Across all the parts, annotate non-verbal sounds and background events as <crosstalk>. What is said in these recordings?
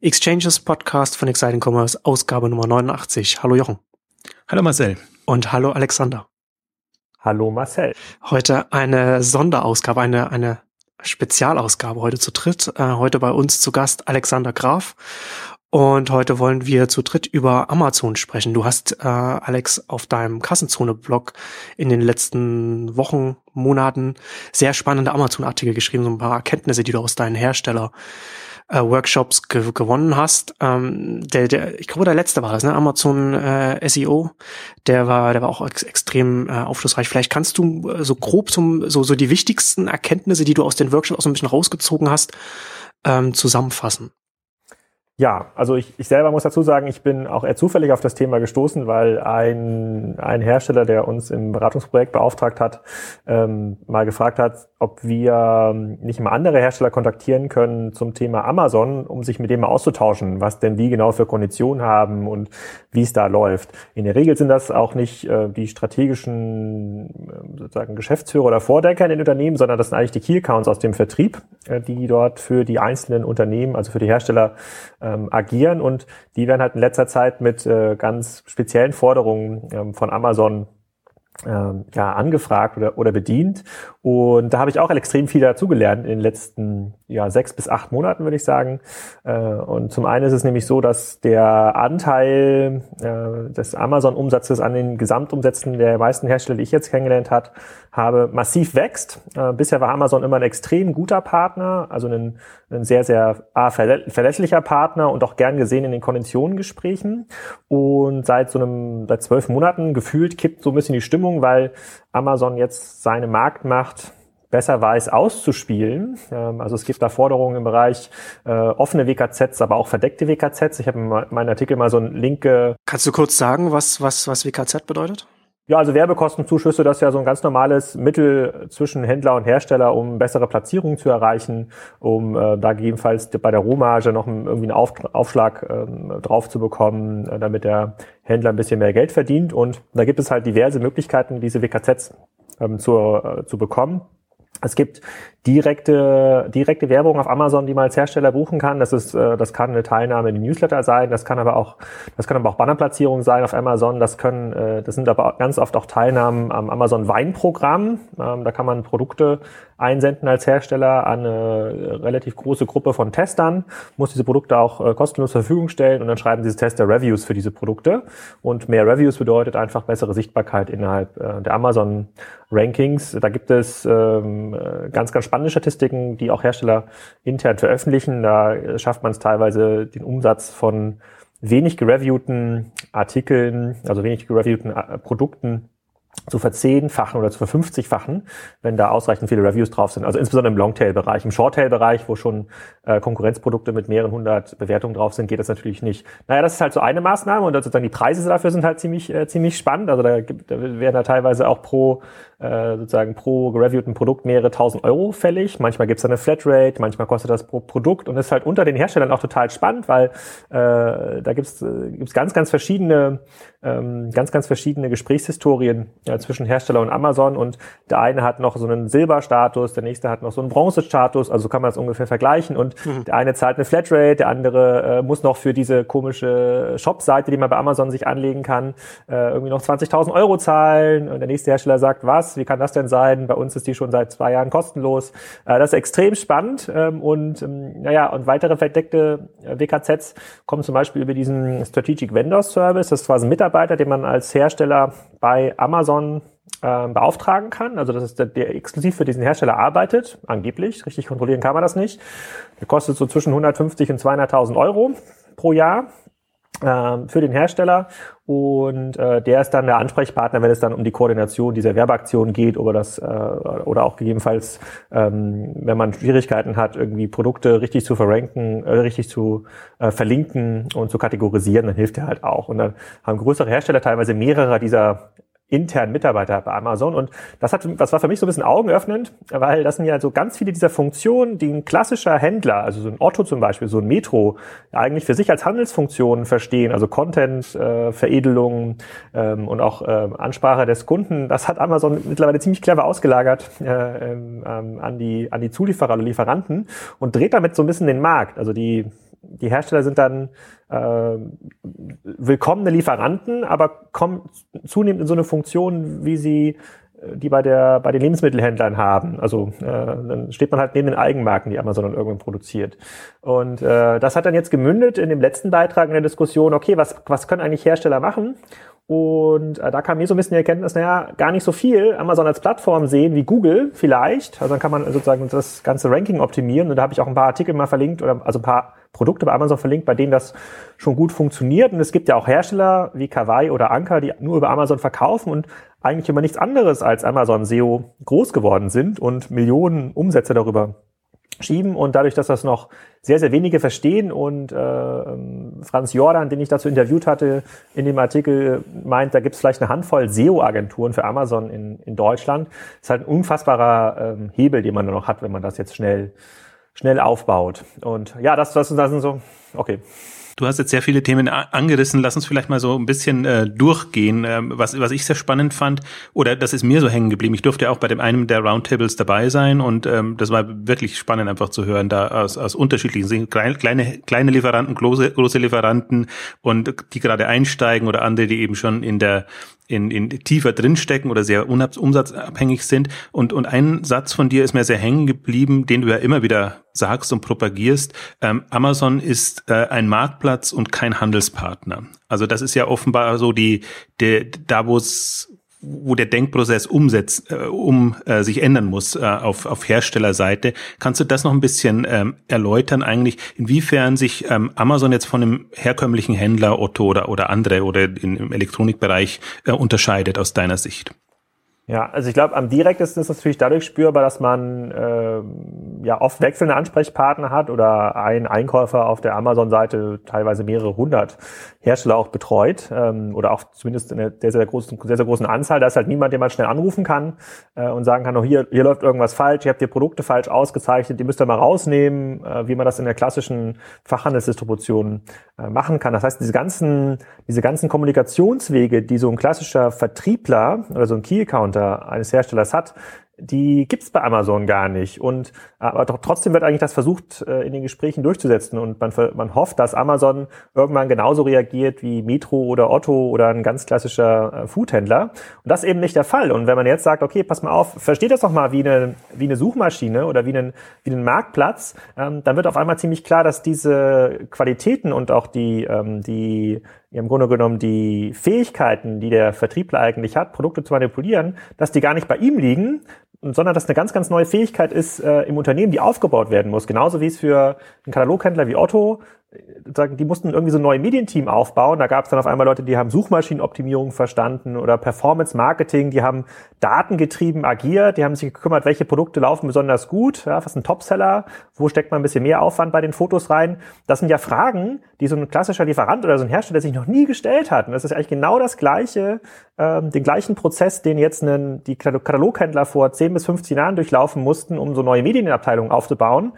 Exchanges Podcast von Exciting Commerce, Ausgabe Nummer 89. Hallo Jochen. Hallo Marcel. Und hallo Alexander. Hallo Marcel. Heute eine Sonderausgabe, eine, eine Spezialausgabe heute zu dritt. Äh, heute bei uns zu Gast Alexander Graf. Und heute wollen wir zu dritt über Amazon sprechen. Du hast, äh, Alex, auf deinem Kassenzone-Blog in den letzten Wochen, Monaten sehr spannende Amazon-Artikel geschrieben, so ein paar Erkenntnisse, die du aus deinen Hersteller äh, Workshops ge gewonnen hast. Ähm, der, der, ich glaube, der letzte war das, ne? Amazon äh, SEO. Der war, der war auch ex extrem äh, aufschlussreich. Vielleicht kannst du äh, so grob zum, so, so die wichtigsten Erkenntnisse, die du aus den Workshops auch so ein bisschen rausgezogen hast, ähm, zusammenfassen. Ja, also ich, ich selber muss dazu sagen, ich bin auch eher zufällig auf das Thema gestoßen, weil ein, ein Hersteller, der uns im Beratungsprojekt beauftragt hat, ähm, mal gefragt hat, ob wir nicht mal andere Hersteller kontaktieren können zum Thema Amazon, um sich mit dem mal auszutauschen, was denn die genau für Konditionen haben und wie es da läuft. In der Regel sind das auch nicht äh, die strategischen äh, sozusagen Geschäftsführer oder Vordenker in den Unternehmen, sondern das sind eigentlich die Key Accounts aus dem Vertrieb, äh, die dort für die einzelnen Unternehmen, also für die Hersteller ähm, agieren und die werden halt in letzter Zeit mit äh, ganz speziellen Forderungen ähm, von Amazon ähm, ja, angefragt oder, oder bedient. Und da habe ich auch extrem viel dazugelernt in den letzten ja, sechs bis acht Monaten, würde ich sagen. Äh, und zum einen ist es nämlich so, dass der Anteil äh, des Amazon-Umsatzes an den Gesamtumsätzen der meisten Hersteller, die ich jetzt kennengelernt hat, habe, massiv wächst. Äh, bisher war Amazon immer ein extrem guter Partner, also ein, ein sehr, sehr ah, verlässlicher Partner und auch gern gesehen in den Konditionengesprächen. Und seit so einem, seit zwölf Monaten gefühlt kippt so ein bisschen die Stimmung, weil Amazon jetzt seine Marktmacht besser weiß auszuspielen. Ähm, also es gibt da Forderungen im Bereich äh, offene WKZs, aber auch verdeckte WKZs. Ich habe in meinem Artikel mal so einen Link. Kannst du kurz sagen, was, was, was WKZ bedeutet? Ja, also Werbekostenzuschüsse, das ist ja so ein ganz normales Mittel zwischen Händler und Hersteller, um bessere Platzierungen zu erreichen, um äh, da gegebenenfalls bei der Rohmarge noch irgendwie einen Auf, Aufschlag ähm, drauf zu bekommen, äh, damit der Händler ein bisschen mehr Geld verdient. Und da gibt es halt diverse Möglichkeiten, diese WKZs ähm, zu, äh, zu bekommen. Es gibt direkte, direkte Werbung auf Amazon, die man als Hersteller buchen kann. Das ist, äh, das kann eine Teilnahme in den Newsletter sein. Das kann aber auch, das kann aber auch Bannerplatzierung sein auf Amazon. Das können, äh, das sind aber ganz oft auch Teilnahmen am Amazon Weinprogramm. Ähm, da kann man Produkte einsenden als Hersteller an eine relativ große Gruppe von Testern, muss diese Produkte auch äh, kostenlos zur Verfügung stellen und dann schreiben diese Tester Reviews für diese Produkte. Und mehr Reviews bedeutet einfach bessere Sichtbarkeit innerhalb der Amazon Rankings. Da gibt es ähm, ganz, ganz spannende Statistiken, die auch Hersteller intern veröffentlichen. Da schafft man es teilweise, den Umsatz von wenig gereviewten Artikeln, also wenig gereviewten äh, Produkten zu verzehnfachen oder zu verfünfzigfachen, wenn da ausreichend viele Reviews drauf sind. Also insbesondere im Longtail-Bereich. Im Shorttail-Bereich, wo schon äh, Konkurrenzprodukte mit mehreren hundert Bewertungen drauf sind, geht das natürlich nicht. Naja, das ist halt so eine Maßnahme und sozusagen die Preise dafür sind halt ziemlich, äh, ziemlich spannend. Also da, gibt, da werden da teilweise auch pro äh, sozusagen pro gereviewten Produkt mehrere tausend Euro fällig. Manchmal gibt's da eine Flatrate, manchmal kostet das pro Produkt und ist halt unter den Herstellern auch total spannend, weil äh, da gibt's äh, gibt's ganz, ganz verschiedene, ähm, ganz, ganz verschiedene Gesprächshistorien ja, zwischen Hersteller und Amazon und der eine hat noch so einen Silberstatus, der nächste hat noch so einen Bronzestatus, also kann man das ungefähr vergleichen und mhm. der eine zahlt eine Flatrate, der andere äh, muss noch für diese komische Shop-Seite, die man bei Amazon sich anlegen kann, äh, irgendwie noch 20.000 Euro zahlen und der nächste Hersteller sagt, was, wie kann das denn sein? Bei uns ist die schon seit zwei Jahren kostenlos. Äh, das ist extrem spannend ähm, und ähm, naja, und weitere verdeckte äh, WKZs kommen zum Beispiel über diesen Strategic Vendor Service. Das ist quasi ein Mitarbeiter, den man als Hersteller bei Amazon äh, beauftragen kann. Also das ist der, der exklusiv für diesen Hersteller arbeitet, angeblich. Richtig kontrollieren kann man das nicht. Der kostet so zwischen 150 und 200.000 Euro pro Jahr ähm, für den Hersteller und äh, der ist dann der Ansprechpartner, wenn es dann um die Koordination dieser Werbeaktion geht oder das äh, oder auch gegebenenfalls, ähm, wenn man Schwierigkeiten hat, irgendwie Produkte richtig zu verranken, äh, richtig zu äh, verlinken und zu kategorisieren, dann hilft er halt auch. Und dann haben größere Hersteller teilweise mehrere dieser internen Mitarbeiter bei Amazon. Und das hat, das war für mich so ein bisschen augenöffnend, weil das sind ja so ganz viele dieser Funktionen, die ein klassischer Händler, also so ein Otto zum Beispiel, so ein Metro, eigentlich für sich als Handelsfunktionen verstehen, also Content, äh, Veredelung ähm, und auch äh, Ansprache des Kunden. Das hat Amazon mittlerweile ziemlich clever ausgelagert äh, ähm, an die an die Zulieferer oder Lieferanten und dreht damit so ein bisschen den Markt. Also die die Hersteller sind dann äh, willkommene Lieferanten, aber kommen zunehmend in so eine Funktion, wie sie äh, die bei der bei den Lebensmittelhändlern haben. Also äh, dann steht man halt neben den Eigenmarken, die Amazon dann irgendwann produziert. Und äh, das hat dann jetzt gemündet in dem letzten Beitrag in der Diskussion, okay, was, was können eigentlich Hersteller machen? Und äh, da kam mir so ein bisschen die Erkenntnis, naja, gar nicht so viel Amazon als Plattform sehen wie Google vielleicht. Also dann kann man sozusagen das ganze Ranking optimieren. Und da habe ich auch ein paar Artikel mal verlinkt oder also ein paar Produkte bei Amazon verlinkt, bei denen das schon gut funktioniert. Und es gibt ja auch Hersteller wie Kawaii oder Anker, die nur über Amazon verkaufen und eigentlich über nichts anderes als Amazon SEO groß geworden sind und Millionen Umsätze darüber schieben und dadurch, dass das noch sehr, sehr wenige verstehen und äh, ähm, Franz Jordan, den ich dazu interviewt hatte, in dem Artikel meint, da gibt es vielleicht eine Handvoll SEO-Agenturen für Amazon in, in Deutschland. Das ist halt ein unfassbarer ähm, Hebel, den man nur noch hat, wenn man das jetzt schnell, schnell aufbaut. Und ja, das, das, das sind so, okay. Du hast jetzt sehr viele Themen angerissen. Lass uns vielleicht mal so ein bisschen äh, durchgehen. Ähm, was, was ich sehr spannend fand, oder das ist mir so hängen geblieben. Ich durfte auch bei dem einem der Roundtables dabei sein und ähm, das war wirklich spannend einfach zu hören, da aus, aus unterschiedlichen kleine, kleine Lieferanten, große, große Lieferanten und die gerade einsteigen oder andere, die eben schon in der in, in tiefer drinstecken oder sehr umsatzabhängig sind. Und, und ein Satz von dir ist mir sehr hängen geblieben, den du ja immer wieder sagst und propagierst. Ähm, Amazon ist äh, ein Marktplatz und kein Handelspartner. Also das ist ja offenbar so die, die da wo es wo der Denkprozess umsetzt, äh, um äh, sich ändern muss äh, auf, auf Herstellerseite. Kannst du das noch ein bisschen ähm, erläutern eigentlich, inwiefern sich ähm, Amazon jetzt von dem herkömmlichen Händler Otto oder, oder andere oder im Elektronikbereich äh, unterscheidet aus deiner Sicht? Ja, also ich glaube, am direktesten ist es natürlich dadurch spürbar, dass man äh, ja oft wechselnde Ansprechpartner hat oder ein Einkäufer auf der Amazon-Seite teilweise mehrere hundert Hersteller auch betreut ähm, oder auch zumindest in einer sehr, sehr großen, sehr, sehr großen Anzahl. Da ist halt niemand, den man schnell anrufen kann äh, und sagen kann, oh, hier, hier läuft irgendwas falsch, ihr habt ihr Produkte falsch ausgezeichnet, die müsst ihr mal rausnehmen, äh, wie man das in der klassischen Fachhandelsdistribution äh, machen kann. Das heißt, diese ganzen, diese ganzen Kommunikationswege, die so ein klassischer Vertriebler oder so ein Key-Accounter Mitarbeiter eines Herstellers hat, die gibt's bei Amazon gar nicht. Und aber doch, trotzdem wird eigentlich das versucht, äh, in den Gesprächen durchzusetzen. Und man, man hofft, dass Amazon irgendwann genauso reagiert wie Metro oder Otto oder ein ganz klassischer äh, Foodhändler. Und das ist eben nicht der Fall. Und wenn man jetzt sagt, okay, pass mal auf, versteht das doch mal wie eine, wie eine Suchmaschine oder wie einen, wie einen Marktplatz, ähm, dann wird auf einmal ziemlich klar, dass diese Qualitäten und auch die, ähm, die im Grunde genommen die Fähigkeiten, die der Vertriebler eigentlich hat, Produkte zu manipulieren, dass die gar nicht bei ihm liegen, sondern dass eine ganz, ganz neue Fähigkeit ist äh, im Unternehmen, die aufgebaut werden muss. Genauso wie es für einen Kataloghändler wie Otto die mussten irgendwie so ein neues Medienteam aufbauen. Da gab es dann auf einmal Leute, die haben Suchmaschinenoptimierung verstanden oder Performance Marketing, die haben datengetrieben agiert, die haben sich gekümmert, welche Produkte laufen besonders gut, ja, was ist ein Topseller, wo steckt man ein bisschen mehr Aufwand bei den Fotos rein. Das sind ja Fragen, die so ein klassischer Lieferant oder so ein Hersteller sich noch nie gestellt hat. Und das ist eigentlich genau das gleiche, ähm, den gleichen Prozess, den jetzt einen, die Kataloghändler vor 10 bis 15 Jahren durchlaufen mussten, um so neue Medienabteilungen aufzubauen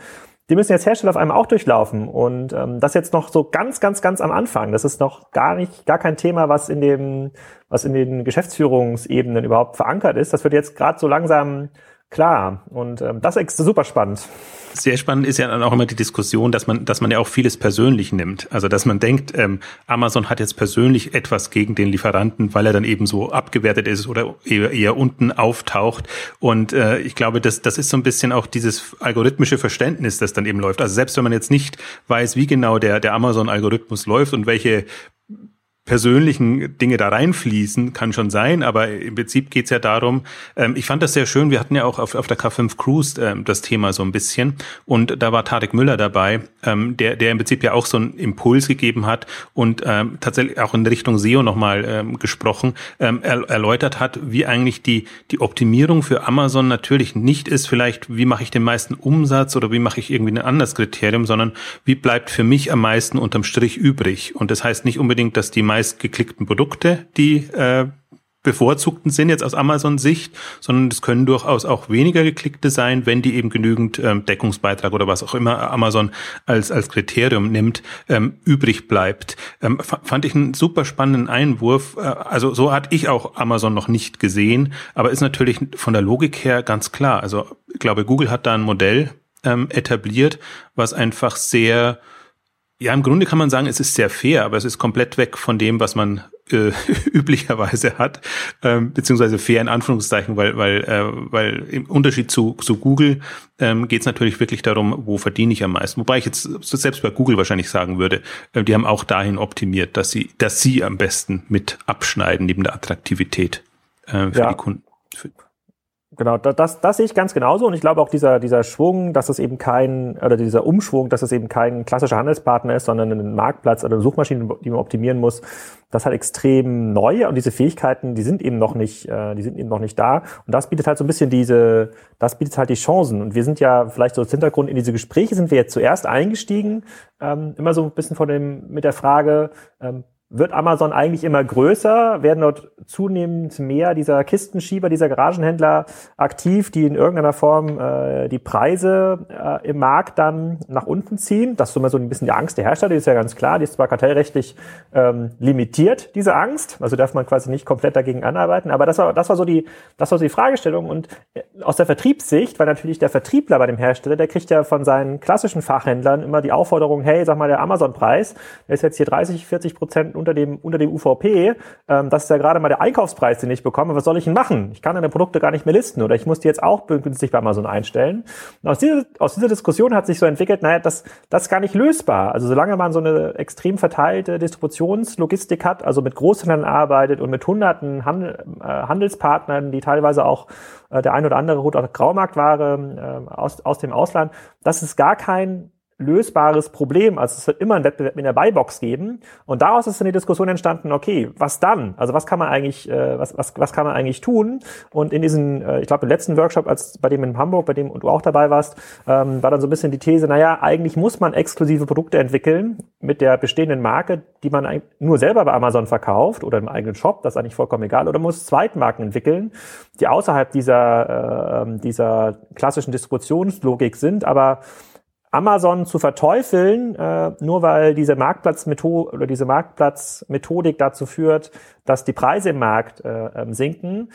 die müssen jetzt Hersteller auf einmal auch durchlaufen. Und ähm, das jetzt noch so ganz, ganz, ganz am Anfang. Das ist noch gar nicht, gar kein Thema, was in dem, was in den Geschäftsführungsebenen überhaupt verankert ist. Das wird jetzt gerade so langsam klar. Und ähm, das ist super spannend. Sehr spannend ist ja dann auch immer die Diskussion, dass man, dass man ja auch vieles persönlich nimmt. Also dass man denkt, ähm, Amazon hat jetzt persönlich etwas gegen den Lieferanten, weil er dann eben so abgewertet ist oder eher, eher unten auftaucht. Und äh, ich glaube, das, das ist so ein bisschen auch dieses algorithmische Verständnis, das dann eben läuft. Also selbst wenn man jetzt nicht weiß, wie genau der, der Amazon-Algorithmus läuft und welche persönlichen Dinge da reinfließen, kann schon sein, aber im Prinzip geht's ja darum, ähm, ich fand das sehr schön, wir hatten ja auch auf, auf der K5 Cruise ähm, das Thema so ein bisschen. Und da war Tarek Müller dabei, ähm, der, der im Prinzip ja auch so einen Impuls gegeben hat und ähm, tatsächlich auch in Richtung SEO nochmal ähm, gesprochen, ähm, er, erläutert hat, wie eigentlich die, die Optimierung für Amazon natürlich nicht ist, vielleicht wie mache ich den meisten Umsatz oder wie mache ich irgendwie ein anderes Kriterium, sondern wie bleibt für mich am meisten unterm Strich übrig? Und das heißt nicht unbedingt, dass die meistgeklickten Produkte, die äh, bevorzugten sind jetzt aus Amazon-Sicht, sondern es können durchaus auch weniger geklickte sein, wenn die eben genügend ähm, Deckungsbeitrag oder was auch immer Amazon als, als Kriterium nimmt, ähm, übrig bleibt. Ähm, fand ich einen super spannenden Einwurf. Äh, also so hatte ich auch Amazon noch nicht gesehen, aber ist natürlich von der Logik her ganz klar. Also ich glaube, Google hat da ein Modell ähm, etabliert, was einfach sehr Ja, im Grunde kann man sagen, es ist sehr fair, aber es ist komplett weg von dem, was man äh, <laughs> üblicherweise hat, ähm, beziehungsweise fair in Anführungszeichen, weil, weil, äh, weil im Unterschied zu, zu Google ähm, geht es natürlich wirklich darum, wo verdiene ich am meisten. Wobei ich jetzt selbst bei Google wahrscheinlich sagen würde, äh, die haben auch dahin optimiert, dass sie, dass sie am besten mit abschneiden neben der Attraktivität äh, für ja. die Kunden. Für Genau, das, das sehe ich ganz genauso und ich glaube auch dieser, dieser Schwung, dass es eben kein, oder dieser Umschwung, dass es eben kein klassischer Handelspartner ist, sondern ein Marktplatz oder eine Suchmaschine, die man optimieren muss, das halt extrem neu und diese Fähigkeiten, die sind eben noch nicht, äh, die sind eben noch nicht da und das bietet halt so ein bisschen diese, das bietet halt die Chancen und wir sind ja vielleicht so als Hintergrund in diese Gespräche sind wir jetzt zuerst eingestiegen, ähm, immer so ein bisschen von dem, mit der Frage, ähm, wird Amazon eigentlich immer größer, werden dort zunehmend mehr dieser Kistenschieber, dieser Garagenhändler aktiv, die in irgendeiner Form äh, die Preise äh, im Markt dann nach unten ziehen. Das ist immer so ein bisschen die Angst der Hersteller, die ist ja ganz klar, die ist zwar kartellrechtlich ähm, limitiert, diese Angst, also darf man quasi nicht komplett dagegen anarbeiten, aber das war, das war so die, das war so die Fragestellung. Und äh, aus der Vertriebssicht, weil natürlich der Vertriebler bei dem Hersteller, der kriegt ja von seinen klassischen Fachhändlern immer die Aufforderung, hey, sag mal, der Amazon-Preis, der ist jetzt hier 30, 40 Prozent unter dem, unter dem UVP, ähm, das ist ja gerade mal der Einkaufspreis, den ich bekomme, was soll ich denn machen? Ich kann deine Produkte gar nicht mehr listen oder ich muss die jetzt auch günstig bei Amazon einstellen. Und aus dieser, aus dieser Diskussion hat sich so entwickelt, naja, das, das ist gar nicht lösbar. Also solange man so eine extrem verteilte Distributionslogistik hat, also mit Großhändlern arbeitet und mit hunderten Handel, äh, Handelspartnern, die teilweise auch äh, der ein oder andere Rot- oder Graumarktware äh, aus, aus dem Ausland, das ist gar kein lösbares Problem. Also es wird immer einen Wettbewerb in der Buybox geben. Und daraus ist dann die Diskussion entstanden, okay, was dann? Also was kann man eigentlich, äh, was, was, was kann man eigentlich tun? Und in diesen, äh, ich glaube, im letzten Workshop, als bei dem in Hamburg, bei dem du auch dabei warst, ähm, war dann so ein bisschen die These, naja, eigentlich muss man exklusive Produkte entwickeln mit der bestehenden Marke, die man nur selber bei Amazon verkauft oder im eigenen Shop, das ist eigentlich vollkommen egal, oder muss Zweitmarken entwickeln, die außerhalb dieser, äh, dieser klassischen Distributionslogik sind, aber Amazon zu verteufeln, äh, nur weil diese Marktplatzmethode oder diese Marktplatzmethodik dazu führt, dass die Preise im Markt äh, ähm, sinken,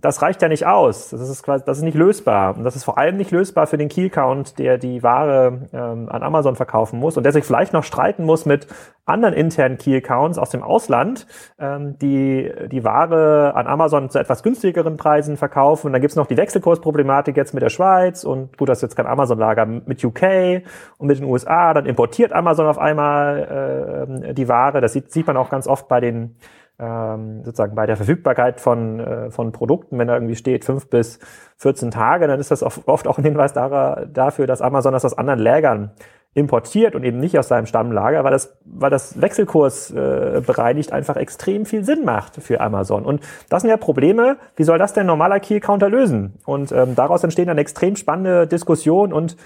das reicht ja nicht aus. Das ist quasi, das ist nicht lösbar. Und das ist vor allem nicht lösbar für den Key-Count, der die Ware ähm, an Amazon verkaufen muss und der sich vielleicht noch streiten muss mit anderen internen Key-Accounts aus dem Ausland, ähm, die die Ware an Amazon zu etwas günstigeren Preisen verkaufen. Und dann gibt's noch die Wechselkursproblematik jetzt mit der Schweiz und gut, das ist jetzt kein Amazon-Lager mit UK und mit den USA. Dann importiert Amazon auf einmal äh, die Ware. Das sieht, sieht man auch ganz oft bei den ähm, sozusagen bei der Verfügbarkeit von, äh, von Produkten, wenn da irgendwie steht fünf bis 14 Tage, dann ist das oft auch ein Hinweis dafür, dass Amazon das aus anderen Lägern importiert und eben nicht aus seinem Stammlager, weil das, weil das Wechselkurs äh, bereinigt einfach extrem viel Sinn macht für Amazon. Und das sind ja Probleme, wie soll das denn normaler Key-Counter lösen? Und ähm, daraus entstehen dann extrem spannende Diskussionen und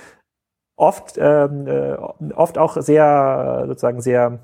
oft, ähm, äh, oft auch sehr, sozusagen sehr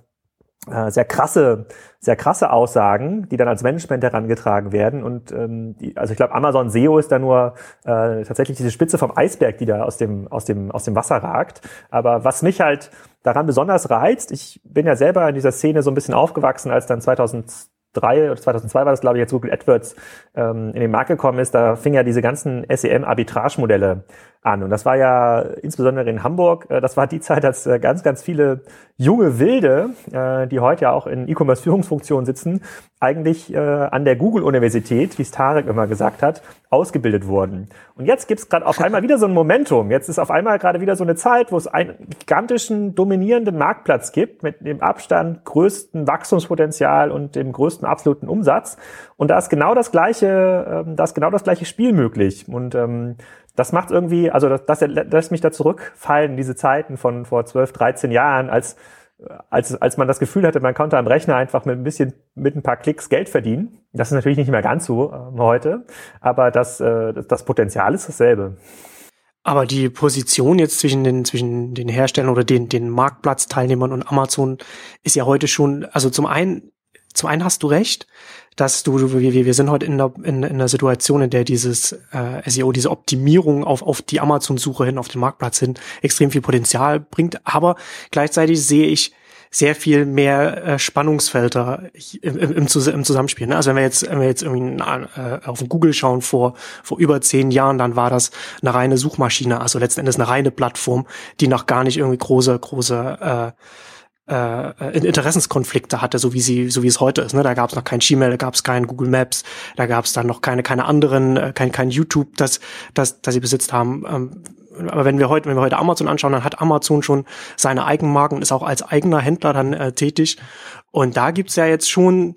sehr krasse, sehr krasse Aussagen, die dann als Management herangetragen werden. Und ähm, die, also ich glaube, Amazon SEO ist da nur äh, tatsächlich diese Spitze vom Eisberg, die da aus dem, aus dem, aus dem Wasser ragt. Aber was mich halt daran besonders reizt, ich bin ja selber in dieser Szene so ein bisschen aufgewachsen, als dann 2000 2003 oder 2002 war das, glaube ich, jetzt Google AdWords ähm, in den Markt gekommen ist, da fing ja diese ganzen SEM-Arbitrage-Modelle an. Und das war ja insbesondere in Hamburg, äh, das war die Zeit, als äh, ganz, ganz viele junge Wilde, äh, die heute ja auch in E-Commerce-Führungsfunktionen sitzen, eigentlich an der Google-Universität, wie es Tarek immer gesagt hat, ausgebildet wurden. Und jetzt gibt's gerade auf einmal wieder so ein Momentum. Jetzt ist auf einmal gerade wieder so eine Zeit, wo es einen gigantischen, dominierenden Marktplatz gibt, mit dem Abstand größten Wachstumspotenzial und dem größten absoluten Umsatz. Und da ist genau das gleiche, ähm, da ist genau das gleiche Spiel möglich. Und ähm, das macht irgendwie, also das, das lässt mich da zurückfallen, diese Zeiten von vor 12, 13 Jahren, als, als, als man das Gefühl hatte, man konnte am Rechner einfach mit ein bisschen, mit ein paar Klicks Geld verdienen. Das ist natürlich nicht mehr ganz so äh, heute, aber das, äh, das Potenzial ist dasselbe. Aber die Position jetzt zwischen den, zwischen den Herstellern oder den, den Marktplatzteilnehmern und Amazon ist ja heute schon, also zum einen, zum einen hast du recht, dass du, wir, wir sind heute in einer, in, in einer Situation, in der dieses äh, SEO, diese Optimierung auf, auf die Amazon-Suche hin, auf den Marktplatz hin, extrem viel Potenzial bringt. Aber gleichzeitig sehe ich sehr viel mehr äh, Spannungsfelder im, im, im, Zusammenspiel. Ne? Also wenn wir jetzt, wenn wir jetzt irgendwie äh, auf Google schauen vor, vor über zehn Jahren, dann war das eine reine Suchmaschine, also letzten Endes eine reine Plattform, die noch gar nicht irgendwie große, große äh, äh, Interessenskonflikte hatte, so wie sie, so wie es heute ist. Ne? Da gab es noch kein Gmail, da gab es kein Google Maps, da gab es dann noch keine, keine anderen, äh, kein, kein YouTube, das, das, das sie besitzt haben. Ähm, aber wenn wir heute, wenn wir heute Amazon anschauen, dann hat Amazon schon seine Eigenmarken ist auch als eigener Händler dann äh, tätig. Und da gibt's ja jetzt schon,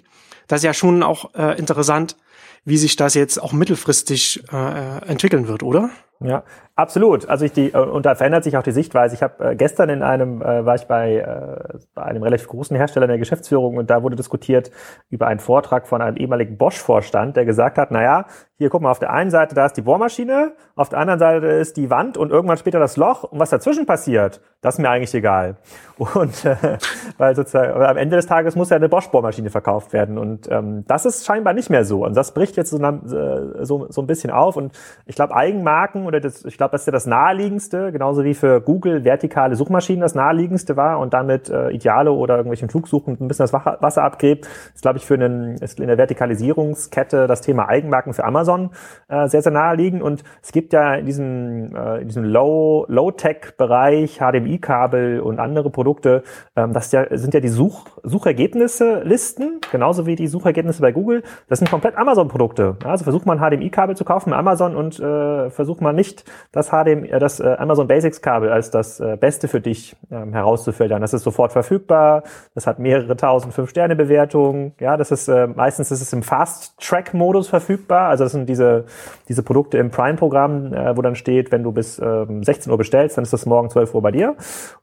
das ist ja schon auch äh, interessant, wie sich das jetzt auch mittelfristig äh, entwickeln wird, oder? Ja, absolut. Also ich die äh, und da verändert sich auch die Sichtweise. Ich habe äh, gestern in einem äh, war ich bei, äh, bei einem relativ großen Hersteller in der Geschäftsführung und da wurde diskutiert über einen Vortrag von einem ehemaligen Bosch-Vorstand, der gesagt hat: Na ja, hier guck mal, auf der einen Seite da ist die Bohrmaschine, auf der anderen Seite ist die Wand und irgendwann später das Loch und was dazwischen passiert, das ist mir eigentlich egal. <laughs> Und äh, weil sozusagen am Ende des Tages muss ja eine Bosch-Bohrmaschine verkauft werden und ähm, das ist scheinbar nicht mehr so und das bricht jetzt so, äh, so, so ein bisschen auf und ich glaube Eigenmarken oder das, ich glaube, das ist ja das naheliegendste, genauso wie für Google vertikale Suchmaschinen das naheliegendste war und damit äh, Ideale oder irgendwelchen Flugsuchen ein bisschen das Wasser abgräbt, ist, glaube ich, für einen, ist in der Vertikalisierungskette das Thema Eigenmarken für Amazon äh, sehr, sehr naheliegend. Und es gibt ja in diesem, äh, diesem Low, Low-Tech-Bereich HDMI-Kabel und andere Produkte, ähm, das ja, sind ja die Such, Suchergebnisse Listen, genauso wie die Suchergebnisse bei Google. Das sind komplett Amazon-Produkte. Also versucht man HDMI-Kabel zu kaufen bei Amazon und äh, versucht man nicht das HDMI, äh, das äh, Amazon Basics Kabel als das äh, Beste für dich ähm, herauszufiltern. Das ist sofort verfügbar. Das hat mehrere tausend fünf Sterne Bewertungen. Ja, das ist äh, meistens ist es im Fast Track Modus verfügbar. Also das sind diese diese Produkte im Prime Programm, äh, wo dann steht, wenn du bis ähm, 16 Uhr bestellst, dann ist das morgen 12 Uhr bei dir.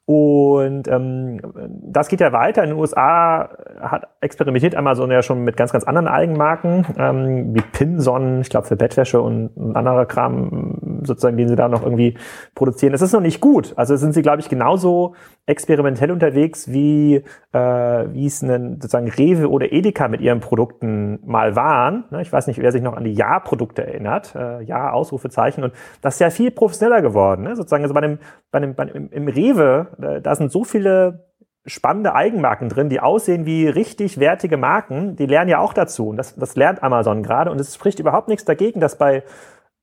Und ähm, das geht ja weiter. In den USA hat experimentiert Amazon ja schon mit ganz ganz anderen Eigenmarken ähm, wie Pinson, ich glaube für Bettwäsche und, und anderer Kram sozusagen, den sie da noch irgendwie produzieren. Es ist noch nicht gut. Also sind sie, glaube ich, genauso experimentell unterwegs, wie, äh, wie es einen, sozusagen Rewe oder Edeka mit ihren Produkten mal waren. Ne, ich weiß nicht, wer sich noch an die Ja-Produkte erinnert. Äh, ja, Ausrufezeichen. Und das ist ja viel professioneller geworden. Ne? Sozusagen, also bei dem, bei dem, bei dem im Rewe, da sind so viele spannende Eigenmarken drin, die aussehen wie richtig wertige Marken, die lernen ja auch dazu. Und das, das lernt Amazon gerade. Und es spricht überhaupt nichts dagegen, dass bei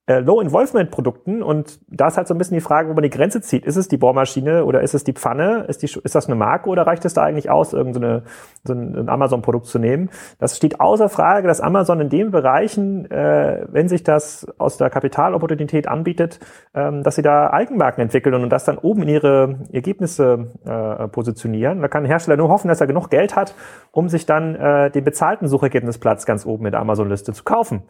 äh, Low-Involvement-Produkten und da ist halt so ein bisschen die Frage, wo man die Grenze zieht. Ist es die Bohrmaschine oder ist es die Pfanne? Ist, die, ist das eine Marke oder reicht es da eigentlich aus, irgendeine so ein, Amazon-Produkt zu nehmen? Das steht außer Frage, dass Amazon in den Bereichen, äh, wenn sich das aus der Kapitalopportunität anbietet, ähm, dass sie da Eigenmarken entwickeln und das dann oben in ihre Ergebnisse äh, positionieren. Da kann ein Hersteller nur hoffen, dass er genug Geld hat, um sich dann äh, den bezahlten Suchergebnisplatz ganz oben in der Amazon-Liste zu kaufen.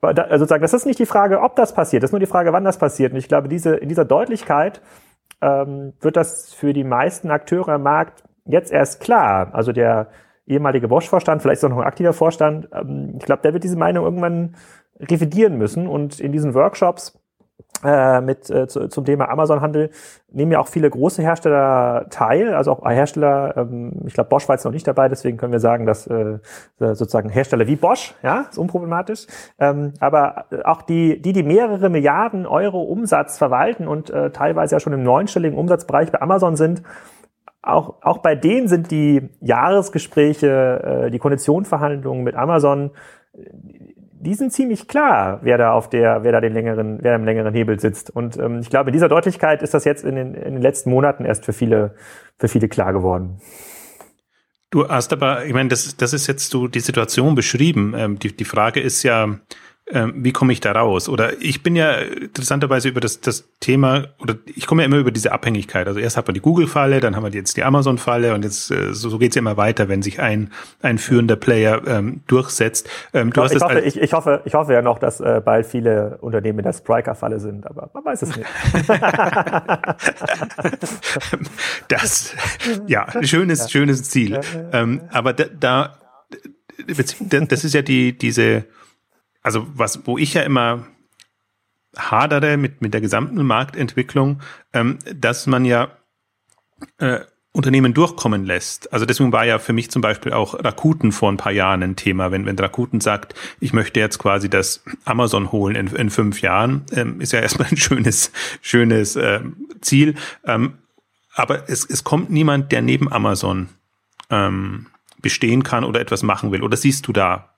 Da, also sozusagen, das ist nicht die Frage, ob das passiert. Ist nur die Frage, wann das passiert. Und ich glaube, diese, in dieser Deutlichkeit ähm, wird das für die meisten Akteure am Markt jetzt erst klar. Also der ehemalige Bosch-Vorstand, vielleicht ist auch noch ein aktiver Vorstand, ähm, ich glaube, der wird diese Meinung irgendwann revidieren müssen. Und in diesen Workshops äh, mit äh, zu, zum Thema Amazon-Handel nehmen ja auch viele große Hersteller teil, also auch Hersteller, ähm, ich glaube Bosch war jetzt noch nicht dabei, deswegen können wir sagen, dass äh, sozusagen Hersteller wie Bosch, ja, ist unproblematisch, ähm, aber auch die, die, die mehrere Milliarden Euro Umsatz verwalten und äh, teilweise ja schon im neunstelligen Umsatzbereich bei Amazon sind, auch, auch bei denen sind die Jahresgespräche, äh, die Konditionverhandlungen mit Amazon die sind ziemlich klar, wer da auf der, wer da den längeren, wer im längeren Hebel sitzt. Und ähm, ich glaube, in dieser Deutlichkeit ist das jetzt in den, in den letzten Monaten erst für viele, für viele klar geworden. Du hast aber, ich meine, das, das ist jetzt so die Situation beschrieben. Ähm, die, die Frage ist ja, wie komme ich da raus? Oder ich bin ja interessanterweise über das, das Thema, oder ich komme ja immer über diese Abhängigkeit. Also erst hat man die Google-Falle, dann haben wir jetzt die Amazon-Falle und jetzt äh, so, so geht es ja immer weiter, wenn sich ein, ein führender Player ähm, durchsetzt. Ähm, du ich, hast ich, hoffe, ich, ich, hoffe, ich hoffe ja noch, dass äh, bald viele Unternehmen in der Spriker-Falle sind, aber man weiß es nicht. <laughs> das, ja, schönes, schönes Ziel. Ähm, aber da, da, das ist ja die, diese also was, wo ich ja immer hadere mit, mit der gesamten Marktentwicklung, ähm, dass man ja äh, Unternehmen durchkommen lässt. Also deswegen war ja für mich zum Beispiel auch Rakuten vor ein paar Jahren ein Thema. Wenn, wenn Rakuten sagt, ich möchte jetzt quasi das Amazon holen in, in fünf Jahren, ähm, ist ja <laughs> erstmal ein schönes, schönes äh, Ziel. Ähm, aber es, es kommt niemand, der neben Amazon ähm, bestehen kann oder etwas machen will? Oder siehst du da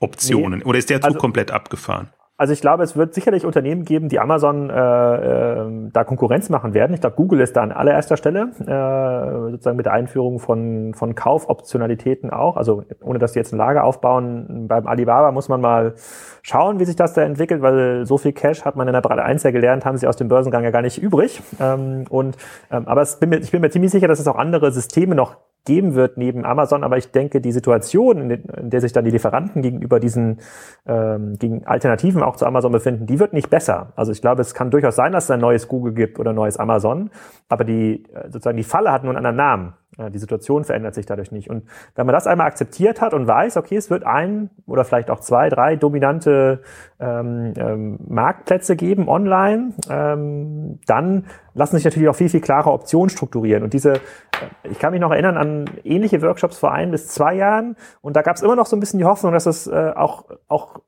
Optionen? Nee, oder ist der Zug also, komplett abgefahren? Also ich glaube, es wird sicherlich Unternehmen geben, die Amazon äh, äh, da Konkurrenz machen werden. Ich glaube, Google ist da an allererster Stelle, äh, sozusagen mit der Einführung von, von Kaufoptionalitäten auch. Also ohne dass die jetzt ein Lager aufbauen, beim Alibaba muss man mal schauen, wie sich das da entwickelt, weil so viel Cash hat man in der Breite 1 ja gelernt, haben sie aus dem Börsengang ja gar nicht übrig. Ähm, und ähm, aber bin mir, ich bin mir ziemlich sicher, dass es auch andere Systeme noch geben wird neben Amazon, aber ich denke, die Situation, in, der sich dann die Lieferanten gegenüber diesen ähm, gegen Alternativen auch zu Amazon befinden, die wird nicht besser. Also ich glaube, es kann durchaus sein, dass es ein neues Google gibt oder ein neues Amazon, aber die äh, sozusagen die Falle hat nur einen anderen Namen. Die Situation verändert sich dadurch nicht. Und wenn man das einmal akzeptiert hat und weiß, okay, es wird ein oder vielleicht auch zwei, drei dominante ähm, ähm, Marktplätze geben online, ähm, dann lassen sich natürlich auch viel, viel klarer Optionen strukturieren. Und diese, äh, ich kann mich noch erinnern an ähnliche Workshops vor ein bis zwei Jahren. Und da gab es immer noch so ein bisschen die Hoffnung, dass es äh, auch, auch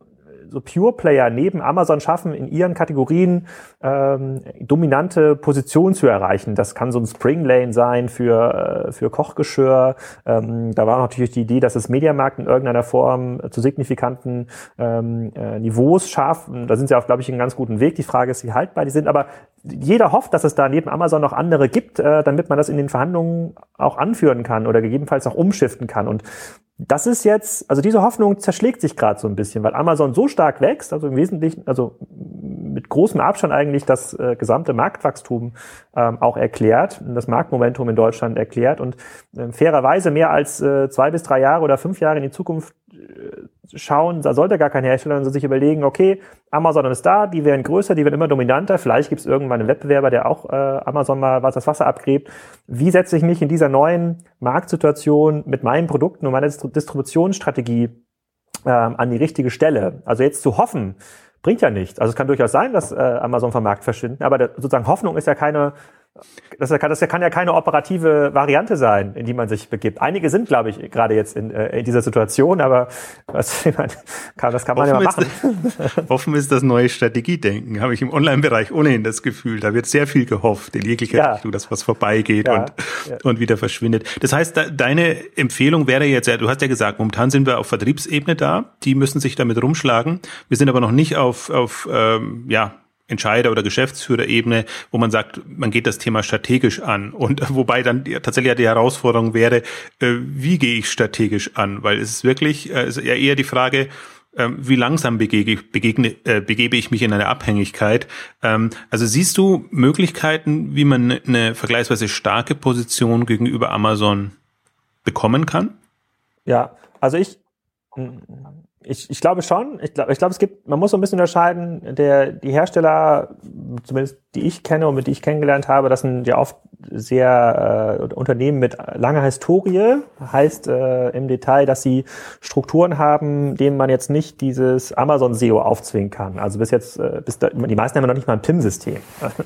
so Pure Player neben Amazon schaffen, in ihren Kategorien ähm, dominante Positionen zu erreichen. Das kann so ein Spring Lane sein für, äh, für Kochgeschirr. Ähm, da war natürlich die Idee, dass das Mediamarkt in irgendeiner Form zu signifikanten ähm, äh, Niveaus schafft. Da sind sie auch, glaube ich, einen ganz guten Weg. Die Frage ist, wie haltbar die sind. Aber jeder hofft, dass es da neben Amazon noch andere gibt, äh, damit man das in den Verhandlungen auch anführen kann oder gegebenenfalls auch umschiften kann. Und das ist jetzt, also diese Hoffnung zerschlägt sich gerade so ein bisschen, weil Amazon so stark wächst, also im Wesentlichen, also mit großem Abstand eigentlich das äh, gesamte Marktwachstum ähm, auch erklärt, das Marktmomentum in Deutschland erklärt und äh, fairerweise mehr als äh, zwei bis drei Jahre oder fünf Jahre in die Zukunft schauen, da sollte gar kein Hersteller sich überlegen, okay, Amazon ist da, die werden größer, die werden immer dominanter, vielleicht gibt es irgendwann einen Wettbewerber, der auch äh, Amazon mal was das Wasser abgräbt. Wie setze ich mich in dieser neuen Marktsituation mit meinen Produkten und meiner Distributionsstrategie äh, an die richtige Stelle? Also jetzt zu hoffen, bringt ja nichts. Also es kann durchaus sein, dass äh, Amazon vom Markt verschwinden, aber der, sozusagen Hoffnung ist ja keine das kann, das kann ja keine operative Variante sein, in die man sich begibt. Einige sind, glaube ich, gerade jetzt in, äh, in dieser Situation, aber was, <laughs> ich meine, kann, das kann man offen ja machen. Ist, offen ist das neue Strategiedenken, habe ich im Online-Bereich ohnehin das Gefühl. Da wird sehr viel gehofft in jeglicher ja. Richtung, dass was vorbeigeht ja. und, ja. und wieder verschwindet. Das heißt, da, deine Empfehlung wäre jetzt, ja, du hast ja gesagt, momentan sind wir auf Vertriebsebene da, die müssen sich damit rumschlagen. Wir sind aber noch nicht auf, auf ähm, ja, Entscheider- oder Geschäftsführerebene, wo man sagt, man geht das Thema strategisch an. Und <laughs> wobei dann tatsächlich die Herausforderung wäre, äh, wie gehe ich strategisch an? Weil es ist wirklich, äh, ist ja eher die Frage, ähm, wie langsam begege, begegne, äh, begebe ich mich in eine Abhängigkeit. Ähm, also siehst du Möglichkeiten, wie man eine vergleichsweise starke Position gegenüber Amazon bekommen kann? Ja, also ich ich, ich glaube schon. Ich glaube, ich glaube, es gibt, man muss so ein bisschen unterscheiden, der, die Hersteller, zumindest die ich kenne und mit die ich kennengelernt habe, das sind ja oft sehr äh, Unternehmen mit langer Historie. Heißt äh, im Detail, dass sie Strukturen haben, denen man jetzt nicht dieses Amazon SEO aufzwingen kann. Also bis jetzt, äh, bis da, die meisten haben noch nicht mal ein PIM-System. <laughs>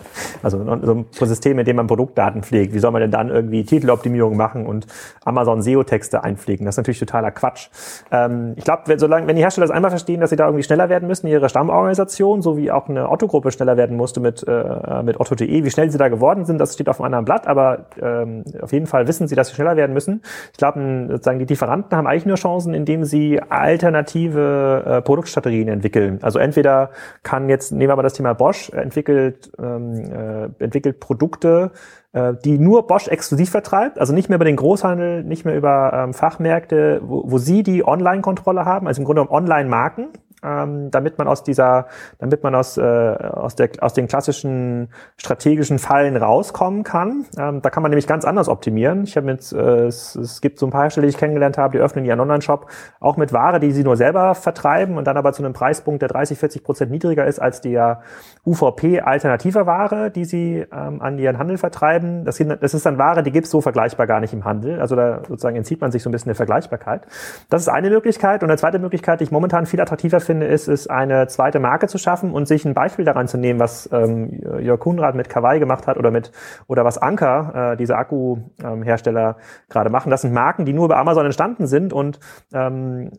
Also so ein System, in dem man Produktdaten pflegt. Wie soll man denn dann irgendwie Titeloptimierung machen und Amazon SEO-Texte einpflegen? Das ist natürlich totaler Quatsch. Ähm, ich glaube, wenn, solange, wenn die Hersteller das einmal verstehen, dass sie da irgendwie schneller werden müssen, ihre Stammorganisation, so wie auch eine Otto-Gruppe schneller werden musste mit, äh, mit Otto.de, wie schnell sie da geworden sind, das steht auf einem anderen Blatt, aber ähm, auf jeden Fall wissen sie, dass sie schneller werden müssen. Ich glaube, sozusagen die Lieferanten haben eigentlich nur Chancen, indem sie alternative äh, Produktstrategien entwickeln. Also entweder kann jetzt, nehmen wir mal das Thema Bosch, entwickelt, ähm, äh, entwickelt Produkte, äh, die nur Bosch exklusiv vertreibt, also nicht mehr über den Großhandel, nicht mehr über ähm, Fachmärkte, wo, wo sie die Online-Kontrolle haben, also im Grunde genommen Online-Marken ähm, damit man aus dieser, damit man aus, äh, aus, der, aus den klassischen strategischen Fallen rauskommen kann. Ähm, da kann man nämlich ganz anders optimieren. Ich habe jetzt, äh, es, es gibt so ein paar Hersteller, die ich kennengelernt habe, die öffnen ihren Online-Shop auch mit Ware, die sie nur selber vertreiben und dann aber zu einem Preispunkt, der 30, 40 Prozent niedriger ist als der UVP alternativer Ware, die sie ähm, an ihren Handel vertreiben. Das, das ist dann Ware, die gibt's so vergleichbar gar nicht im Handel. Also da sozusagen entzieht man sich so ein bisschen der Vergleichbarkeit. Das ist eine Möglichkeit. Und eine zweite Möglichkeit, die ich momentan viel attraktiver finde, finde, ist es, eine zweite Marke zu schaffen und sich ein Beispiel daran zu nehmen, was ähm, Jörg Kunrad mit Kawaii gemacht hat oder mit oder was Anker, äh, diese Akkuhersteller, gerade machen. Das sind Marken, die nur über Amazon entstanden sind und ähm,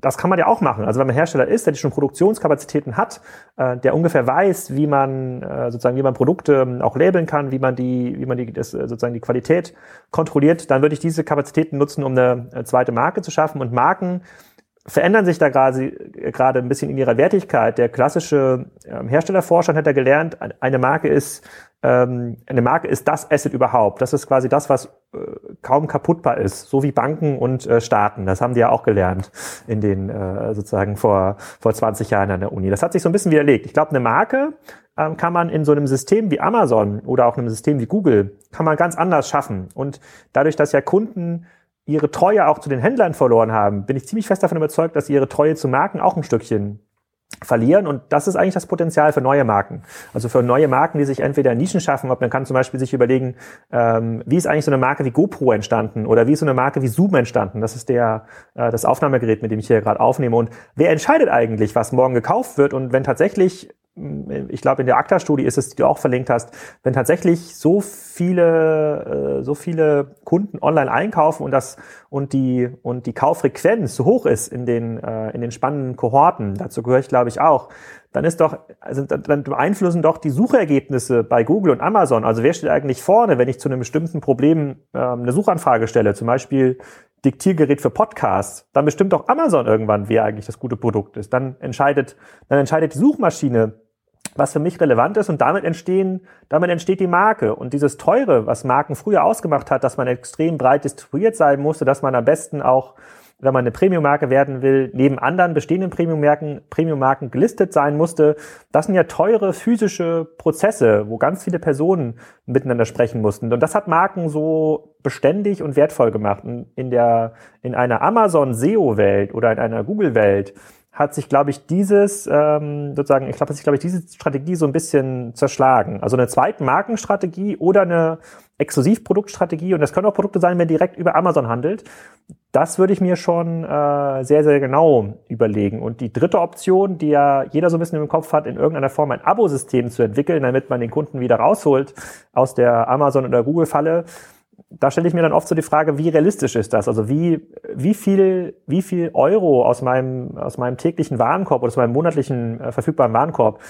das kann man ja auch machen. Also wenn man Hersteller ist, der schon Produktionskapazitäten hat, äh, der ungefähr weiß, wie man äh, sozusagen wie man Produkte ähm, auch labeln kann, wie man die wie man die das, äh, sozusagen die Qualität kontrolliert, dann würde ich diese Kapazitäten nutzen, um eine äh, zweite Marke zu schaffen und Marken verändern sich da gerade, gerade ein bisschen in ihrer Wertigkeit. Der klassische ähm, Herstellerforscher hat ja gelernt, eine Marke ist ähm, eine Marke ist das Asset überhaupt. Das ist quasi das, was äh, kaum kaputtbar ist, so wie Banken und äh, Staaten. Das haben die ja auch gelernt in den äh, sozusagen vor vor 20 Jahren an der Uni. Das hat sich so ein bisschen widerlegt. Ich glaube, eine Marke ähm, kann man in so einem System wie Amazon oder auch einem System wie Google kann man ganz anders schaffen. Und dadurch, dass ja Kunden ihre Treue auch zu den Händlern verloren haben, bin ich ziemlich fest davon überzeugt, dass sie ihre Treue zu Marken auch ein Stückchen verlieren und das ist eigentlich das Potenzial für neue Marken. Also für neue Marken, die sich entweder Nischen schaffen, ob man kann zum Beispiel sich überlegen, ähm, wie ist eigentlich so eine Marke wie GoPro entstanden oder wie ist so eine Marke wie Zoom entstanden? Das ist der äh, das Aufnahmegerät, mit dem ich hier gerade aufnehme und wer entscheidet eigentlich, was morgen gekauft wird und wenn tatsächlich ich glaube, in der ACTA-Studie ist es, die du auch verlinkt hast, wenn tatsächlich so viele, äh, so viele Kunden online einkaufen und das und die und die Kauffrequenz so hoch ist in den äh, in den spannenden Kohorten, dazu gehöre ich glaube ich auch, dann ist doch, also dann beeinflussen doch die Suchergebnisse bei Google und Amazon. Also wer steht eigentlich vorne, wenn ich zu einem bestimmten Problem ähm, eine Suchanfrage stelle, zum Beispiel Diktiergerät für Podcasts, dann bestimmt doch Amazon irgendwann, wer eigentlich das gute Produkt ist. Dann entscheidet, dann entscheidet die Suchmaschine, was für mich relevant ist und damit entstehen, damit entsteht die Marke. Und dieses Teure, was Marken früher ausgemacht hat, dass man extrem breit distribuiert sein musste, dass man am besten auch, wenn man eine Premium-Marke werden will, neben anderen bestehenden Premium-Marken, Premium-Marken gelistet sein musste. Das sind ja teure physische Prozesse, wo ganz viele Personen miteinander sprechen mussten. Und das hat Marken so beständig und wertvoll gemacht. In der, in einer Amazon SEO-Welt oder in einer Google-Welt hat sich, glaube ich, dieses, ähm, sozusagen, ich glaube, hat sich, glaube ich, diese Strategie so ein bisschen zerschlagen. Also eine zweite Markenstrategie oder eine Exklusivproduktstrategie, und das können auch Produkte sein, wenn direkt über Amazon handelt. Das würde ich mir schon äh, sehr, sehr genau überlegen. Und die dritte Option, die ja jeder so ein bisschen im Kopf hat, in irgendeiner Form ein Abosystem zu entwickeln, damit man den Kunden wieder rausholt aus der Amazon- oder Google-Falle, da stelle ich mir dann oft so die Frage, wie realistisch ist das? Also wie, wie viel, wie viel Euro aus meinem, aus meinem täglichen Warenkorb oder aus meinem monatlichen äh, verfügbaren Warenkorb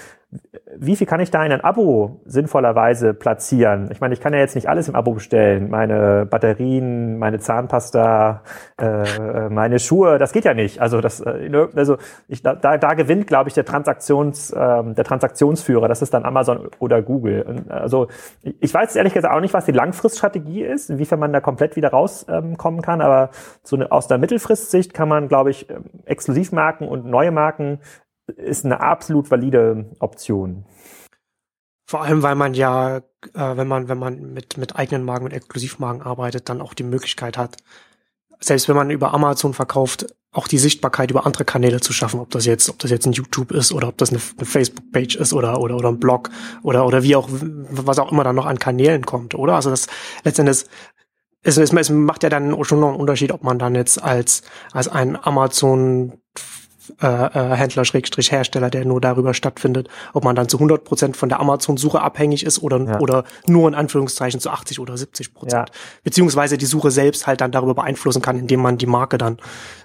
wie viel kann ich da in ein Abo sinnvollerweise platzieren? Ich meine, ich kann ja jetzt nicht alles im Abo bestellen. Meine Batterien, meine Zahnpasta, äh, meine Schuhe, das geht ja nicht. Also das, äh, also ich, da, da gewinnt, glaube ich, der Transaktions, ähm, der Transaktionsführer. Das ist dann Amazon oder Google. Also ich weiß ehrlich gesagt auch nicht, was die Langfriststrategie ist, inwiefern man da komplett wieder rauskommen ähm, kann. Aber so eine, aus der Mittelfristsicht kann man, glaube ich, ähm, Exklusivmarken und neue Marken ist eine absolut valide Option. Vor allem, weil man ja, äh, wenn man, wenn man mit, mit eigenen Marken, mit Exklusivmarken arbeitet, dann auch die Möglichkeit hat, selbst wenn man über Amazon verkauft, auch die Sichtbarkeit über andere Kanäle zu schaffen, ob das jetzt, ob das jetzt ein YouTube ist oder ob das eine, eine Facebook-Page ist oder, oder, oder ein Blog oder, oder wie auch, was auch immer dann noch an Kanälen kommt, oder? Also das letztendlich es, es, es macht ja dann schon noch einen Unterschied, ob man dann jetzt als, als ein Amazon äh, äh, Händler Schrägstrich Hersteller, der nur darüber stattfindet, ob man dann zu 100 Prozent von der Amazon-Suche abhängig ist oder ja. oder nur in Anführungszeichen zu 80 oder 70 Prozent, ja. beziehungsweise die Suche selbst halt dann darüber beeinflussen kann, indem man die Marke dann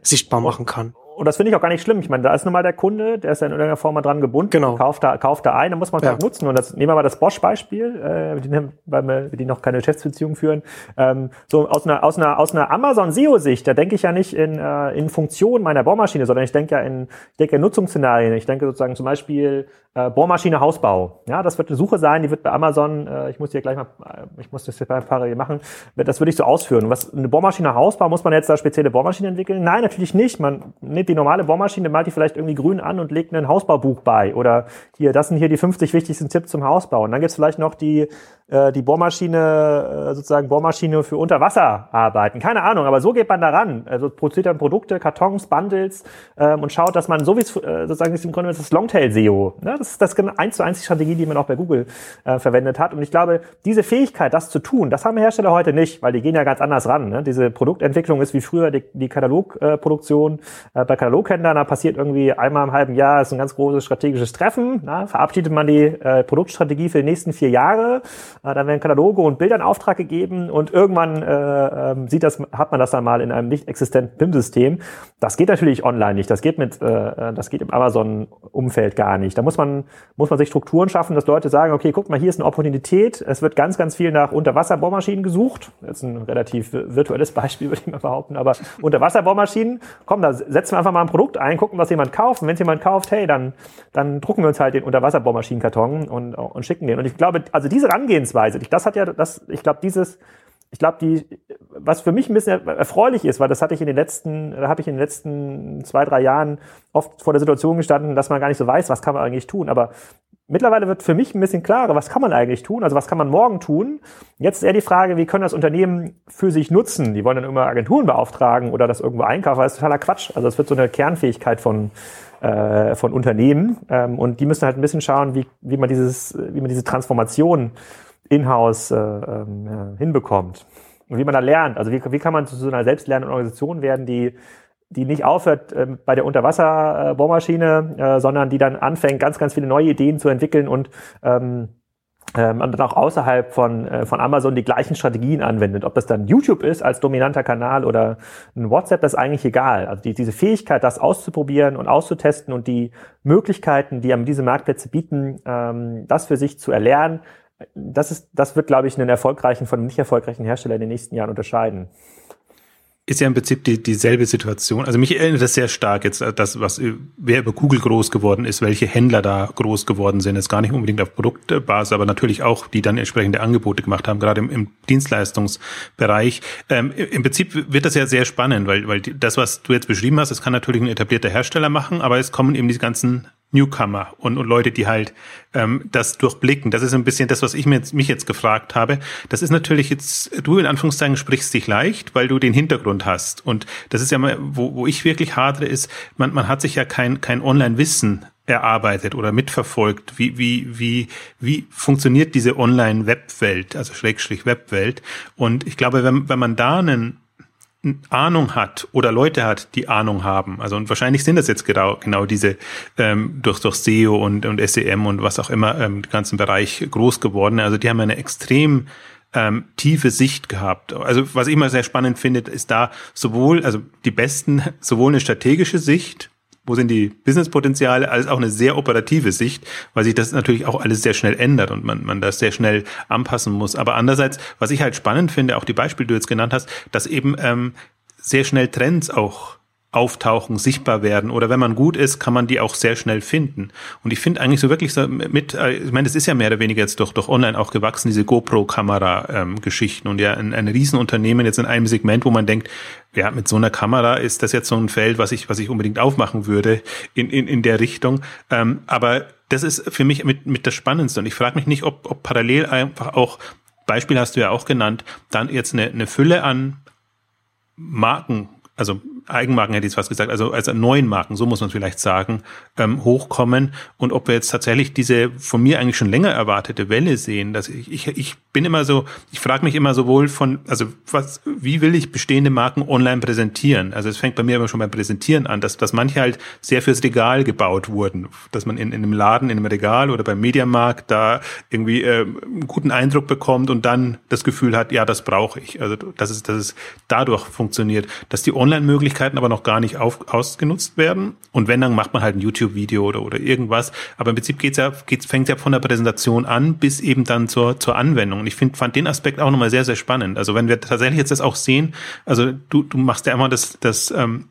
sichtbar machen kann und das finde ich auch gar nicht schlimm. Ich meine, da ist nun mal der Kunde, der ist ja in irgendeiner Form mal dran gebunden, genau. kauft da, kauft da ein, dann muss man es ja. halt nutzen. Und das, nehmen wir mal das Bosch-Beispiel, äh, weil wir denen noch keine Geschäftsbeziehung führen. Ähm, so aus einer, aus einer, aus einer Amazon-SEO-Sicht, da denke ich ja nicht in, äh, in Funktion meiner Bohrmaschine, sondern ich denke ja in, ich denke in Nutzungsszenarien. Ich denke sozusagen zum Beispiel äh, Bohrmaschine Hausbau. Ja, das wird eine Suche sein, die wird bei Amazon, äh, ich muss hier gleich mal, äh, ich muss das jetzt bei hier machen, das würde ich so ausführen. Was eine Bohrmaschine Hausbau, muss man jetzt da spezielle Bohrmaschine entwickeln? Nein, natürlich nicht. Man nimmt die normale Bohrmaschine, malt die vielleicht irgendwie grün an und legt ein Hausbaubuch bei. Oder hier, das sind hier die 50 wichtigsten Tipps zum Hausbau. Und dann gibt's vielleicht noch die, äh, die Bohrmaschine, äh, sozusagen Bohrmaschine für Unterwasserarbeiten. Keine Ahnung, aber so geht man daran. Also produziert dann Produkte, Kartons, Bundles ähm, und schaut, dass man so wie es äh, sozusagen ist im Grunde das Longtail-SEO. Ne? Das ist das eins zu eins die Strategie, die man auch bei Google äh, verwendet hat. Und ich glaube, diese Fähigkeit, das zu tun, das haben Hersteller heute nicht, weil die gehen ja ganz anders ran. Ne? Diese Produktentwicklung ist wie früher die, die Katalogproduktion äh, bei bei Kataloghändlern, da passiert irgendwie einmal im halben Jahr ist ein ganz großes strategisches Treffen. Na, verabschiedet man die äh, Produktstrategie für die nächsten vier Jahre. Äh, dann werden Kataloge und Bilder in Auftrag gegeben und irgendwann äh, äh, sieht das, hat man das dann mal in einem nicht existenten PIM-System. Das geht natürlich online nicht. Das geht mit, äh, äh, das geht im Amazon-Umfeld gar nicht. Da muss man, muss man sich Strukturen schaffen, dass Leute sagen, okay, guck mal, hier ist eine Opportunität. Es wird ganz, ganz viel nach Unterwasserbohrmaschinen gesucht. Ist ein relativ virtuelles Beispiel, <laughs> würde ich mal behaupten. Aber Unterwasserbohrmaschinen, komm, da setzen wir einfach mal ein Produkt ein, gucken, was jemand kauft. Und wenn es jemand kauft, hey, dann, dann drucken wir uns halt den Unterwasserbohrmaschinenkarton und, und schicken den. Und ich glaube, also diese Herangehensweise, das hat ja, das, ich glaube, dieses, ich glaube, die, was für mich ein bisschen erfreulich ist, weil das hatte ich in den letzten, da habe ich in den letzten zwei, drei Jahren oft vor der Situation gestanden, dass man gar nicht so weiß, was kann man eigentlich tun. Aber mittlerweile wird für mich ein bisschen klarer, was kann man eigentlich tun, also was kann man morgen tun. Jetzt ist eher die Frage, wie können das Unternehmen für sich nutzen? Die wollen dann immer Agenturen beauftragen oder das irgendwo einkaufen. Das ist totaler Quatsch. Also es wird so eine Kernfähigkeit von, äh, von Unternehmen ähm, und die müssen halt ein bisschen schauen, wie, wie man dieses, wie man diese Transformation in-house äh, äh, hinbekommt. Und wie man da lernt. Also wie, wie kann man zu so einer selbstlernenden Organisation werden, die die nicht aufhört äh, bei der Unterwasserbohrmaschine, äh, sondern die dann anfängt, ganz, ganz viele neue Ideen zu entwickeln und ähm, ähm, und dann auch außerhalb von, äh, von Amazon die gleichen Strategien anwendet. Ob das dann YouTube ist als dominanter Kanal oder ein WhatsApp, das ist eigentlich egal. Also die, diese Fähigkeit, das auszuprobieren und auszutesten und die Möglichkeiten, die einem diese Marktplätze bieten, ähm, das für sich zu erlernen, das, ist, das wird, glaube ich, einen erfolgreichen von einem nicht erfolgreichen Hersteller in den nächsten Jahren unterscheiden ist ja im Prinzip die, dieselbe Situation. Also mich erinnert das sehr stark jetzt, äh, das, was, äh, wer über Google groß geworden ist, welche Händler da groß geworden sind. Jetzt gar nicht unbedingt auf Produktbasis, aber natürlich auch, die dann entsprechende Angebote gemacht haben, gerade im, im Dienstleistungsbereich. Ähm, Im Prinzip wird das ja sehr spannend, weil, weil das, was du jetzt beschrieben hast, das kann natürlich ein etablierter Hersteller machen, aber es kommen eben diese ganzen Newcomer und, und Leute, die halt ähm, das durchblicken. Das ist ein bisschen das, was ich mir jetzt, mich jetzt gefragt habe. Das ist natürlich jetzt, du in Anführungszeichen sprichst dich leicht, weil du den Hintergrund hast. Und das ist ja mal, wo, wo ich wirklich hadere, ist, man, man hat sich ja kein, kein Online-Wissen erarbeitet oder mitverfolgt, wie, wie, wie, wie funktioniert diese Online-Webwelt, also Schrägstrich Webwelt. Und ich glaube, wenn, wenn man da einen Ahnung hat oder Leute hat, die Ahnung haben. Also und wahrscheinlich sind das jetzt genau, genau diese ähm, durch, durch SEO und, und SEM und was auch immer ähm, ganzen Bereich groß geworden. Also die haben eine extrem ähm, tiefe Sicht gehabt. Also was ich mal sehr spannend finde, ist da sowohl, also die besten, <laughs> sowohl eine strategische Sicht, wo sind die Businesspotenziale, als auch eine sehr operative Sicht, weil sich das natürlich auch alles sehr schnell ändert und man, man das sehr schnell anpassen muss. Aber andererseits, was ich halt spannend finde, auch die Beispiele, die du jetzt genannt hast, dass eben ähm, sehr schnell Trends auch auftauchen, sichtbar werden oder wenn man gut ist, kann man die auch sehr schnell finden. Und ich finde eigentlich so wirklich so mit, äh, ich meine, das ist ja mehr oder weniger jetzt doch, doch online auch gewachsen, diese GoPro-Kamera-Geschichten ähm, und ja ein, ein Riesenunternehmen jetzt in einem Segment, wo man denkt, ja, mit so einer Kamera ist das jetzt so ein Feld, was ich, was ich unbedingt aufmachen würde in, in, in der Richtung. Ähm, aber das ist für mich mit, mit das Spannendste. Und ich frage mich nicht, ob, ob parallel einfach auch, Beispiel hast du ja auch genannt, dann jetzt eine, eine Fülle an Marken, also Eigenmarken hätte ich fast gesagt, also als neuen Marken, so muss man vielleicht sagen, ähm, hochkommen und ob wir jetzt tatsächlich diese von mir eigentlich schon länger erwartete Welle sehen. Dass ich, ich, ich bin immer so, ich frage mich immer sowohl von, also was, wie will ich bestehende Marken online präsentieren? Also es fängt bei mir immer schon beim Präsentieren an, dass, dass manche halt sehr fürs Regal gebaut wurden, dass man in, in einem Laden, in einem Regal oder beim Mediamarkt da irgendwie äh, einen guten Eindruck bekommt und dann das Gefühl hat, ja, das brauche ich. Also dass es, dass es dadurch funktioniert, dass die Online-Möglichkeiten Möglichkeiten aber noch gar nicht auf, ausgenutzt werden. Und wenn, dann macht man halt ein YouTube-Video oder, oder irgendwas. Aber im Prinzip geht's ja, geht's, fängt ja von der Präsentation an bis eben dann zur, zur Anwendung. Und ich finde, fand den Aspekt auch nochmal sehr, sehr spannend. Also wenn wir tatsächlich jetzt das auch sehen, also du, du machst ja immer das, das, ähm,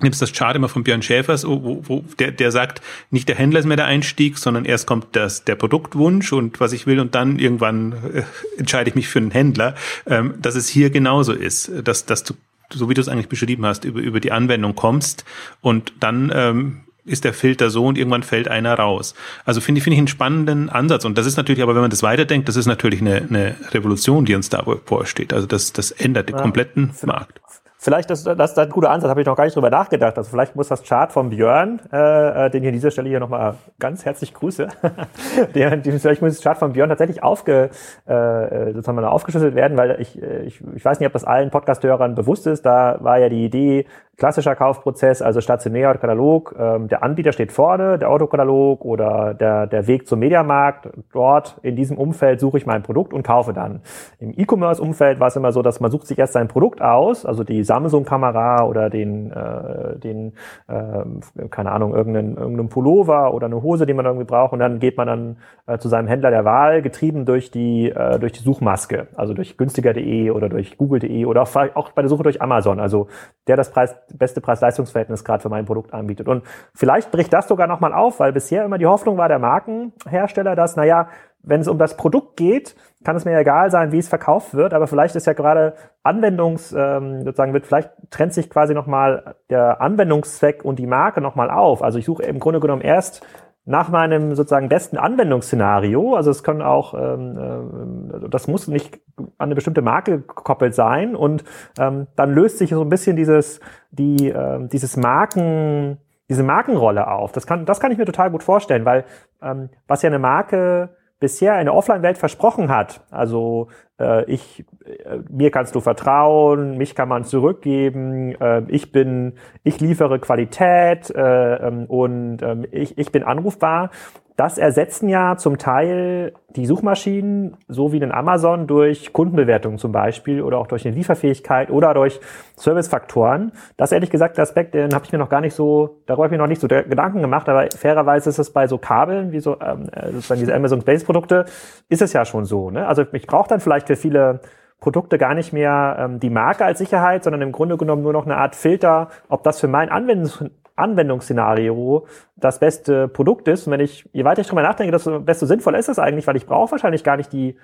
nimmst das Chart immer von Björn Schäfers, wo, wo der, der sagt, nicht der Händler ist mehr der Einstieg, sondern erst kommt das, der Produktwunsch und was ich will und dann irgendwann äh, entscheide ich mich für einen Händler, ähm, dass es hier genauso ist, dass, dass du so wie du es eigentlich beschrieben hast, über, über die Anwendung kommst und dann ähm, ist der Filter so und irgendwann fällt einer raus. Also finde ich, finde ich einen spannenden Ansatz. Und das ist natürlich, aber wenn man das weiterdenkt, das ist natürlich eine, eine Revolution, die uns da vorsteht. Also das, das ändert den ja, kompletten Markt. Vielleicht, das, das ist ein guter Ansatz, habe ich noch gar nicht drüber nachgedacht. Also vielleicht muss das Chart von Björn, äh, äh den ich an dieser Stelle hier nochmal ganz herzlich grüße, <laughs> den, vielleicht muss das Chart von Björn tatsächlich aufge, äh, sozusagen mal aufgeschlüsselt werden, weil ich, äh, ich, ich weiß nicht, ob das allen Podcast-Hörern bewusst ist. Da war ja die Idee, klassischer Kaufprozess, also stationär oder Katalog. Ähm, der Anbieter steht vorne, der Autokatalog oder der, der Weg zum Mediamarkt. Dort in diesem Umfeld suche ich mein Produkt und kaufe dann. Im E-Commerce-Umfeld war es immer so, dass man sucht sich erst sein Produkt aus, also die Samsung-Kamera oder den, äh, den äh, keine Ahnung, irgendeinen, irgendeinen Pullover oder eine Hose, die man irgendwie braucht. Und dann geht man dann äh, zu seinem Händler der Wahl, getrieben durch die, äh, durch die Suchmaske, also durch günstiger.de oder durch google.de oder auch bei der Suche durch Amazon. Also der das Preis beste Preis-Leistungsverhältnis gerade für mein Produkt anbietet. Und vielleicht bricht das sogar nochmal auf, weil bisher immer die Hoffnung war der Markenhersteller, dass, naja, wenn es um das Produkt geht, kann es mir egal sein, wie es verkauft wird, aber vielleicht ist ja gerade Anwendungs, ähm, sozusagen wird, vielleicht trennt sich quasi nochmal der Anwendungszweck und die Marke nochmal auf. Also ich suche im Grunde genommen erst nach meinem sozusagen besten Anwendungsszenario, also es können auch, ähm, äh, das muss nicht an eine bestimmte Marke gekoppelt sein und ähm, dann löst sich so ein bisschen dieses, die, äh, dieses Marken, diese Markenrolle auf. Das kann, das kann ich mir total gut vorstellen, weil ähm, was ja eine Marke bisher in der Offline-Welt versprochen hat, also äh, ich, äh, mir kannst du vertrauen, mich kann man zurückgeben, äh, ich bin, ich liefere Qualität äh, ähm, und äh, ich, ich bin anrufbar. Das ersetzen ja zum Teil die Suchmaschinen, so wie den Amazon, durch Kundenbewertungen zum Beispiel oder auch durch eine Lieferfähigkeit oder durch Servicefaktoren. Das ehrlich gesagt, der Aspekt, den habe ich mir noch gar nicht so, darüber habe ich mir noch nicht so Gedanken gemacht, aber fairerweise ist es bei so Kabeln, wie so ähm, äh, sozusagen diese Amazon Base Produkte, ist es ja schon so. Ne? Also ich brauche dann vielleicht für viele Produkte gar nicht mehr ähm, die Marke als Sicherheit, sondern im Grunde genommen nur noch eine Art Filter, ob das für mein Anwendungs Anwendungsszenario das beste Produkt ist. Und wenn ich, je weiter ich drüber nachdenke, desto, desto sinnvoller ist das eigentlich, weil ich brauche wahrscheinlich gar nicht die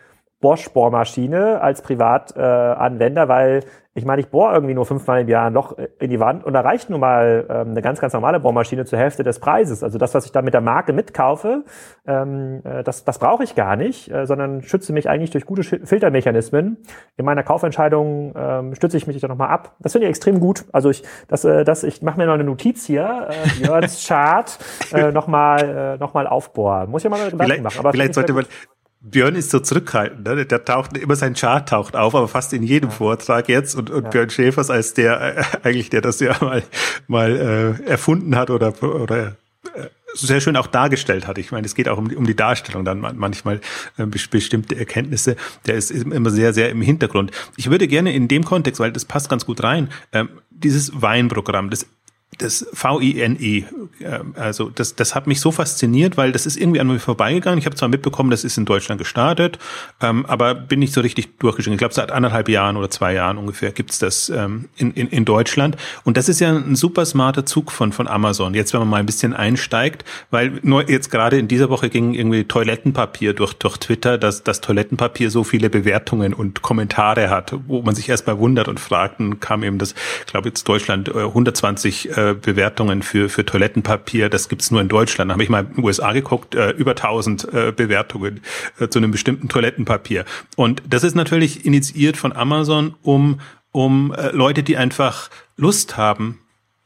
Bosch-Bohrmaschine als Privatanwender, äh, weil ich meine, ich bohre irgendwie nur fünfmal im Jahr ein Loch in die Wand und da reicht nun mal ähm, eine ganz, ganz normale Bohrmaschine zur Hälfte des Preises. Also das, was ich da mit der Marke mitkaufe, ähm, äh, das, das brauche ich gar nicht, äh, sondern schütze mich eigentlich durch gute Filtermechanismen. In meiner Kaufentscheidung ähm, stütze ich mich dann nochmal ab. Das finde ich extrem gut. Also ich, das, äh, das, ich mache mir noch eine Notiz hier, äh, Jörns <laughs> Chart, äh, nochmal äh, noch mal aufbohren. Muss ich mal Gedanken vielleicht, machen. Aber vielleicht sollte man Björn ist so zurückhaltend, ne? der taucht immer sein Chart taucht auf, aber fast in jedem ja. Vortrag jetzt und, und ja. Björn Schäfers als der äh, eigentlich der das ja mal mal äh, erfunden hat oder oder äh, sehr schön auch dargestellt hat. Ich meine, es geht auch um die, um die Darstellung dann manchmal äh, bestimmte Erkenntnisse. Der ist immer sehr, sehr im Hintergrund. Ich würde gerne in dem Kontext, weil das passt ganz gut rein, ähm, dieses Weinprogramm, das das V-I-N-E. Ähm, also das, das hat mich so fasziniert, weil das ist irgendwie an mir vorbeigegangen. Ich habe zwar mitbekommen, das ist in Deutschland gestartet, ähm, aber bin nicht so richtig durchgeschrieben. Ich glaube, seit anderthalb Jahren oder zwei Jahren ungefähr gibt's das ähm, in, in, in Deutschland. Und das ist ja ein super smarter Zug von, von Amazon. Jetzt, wenn man mal ein bisschen einsteigt, weil nur jetzt gerade in dieser Woche ging irgendwie Toilettenpapier durch, durch Twitter, dass das Toilettenpapier so viele Bewertungen und Kommentare hat, wo man sich erstmal wundert und fragt, und kam eben das, ich glaube jetzt Deutschland äh, 120 äh, Bewertungen für, für Toilettenpapier. Das gibt's nur in Deutschland. Da habe ich mal in den USA geguckt, äh, über 1000 äh, Bewertungen äh, zu einem bestimmten Toilettenpapier. Und das ist natürlich initiiert von Amazon, um um äh, Leute, die einfach Lust haben,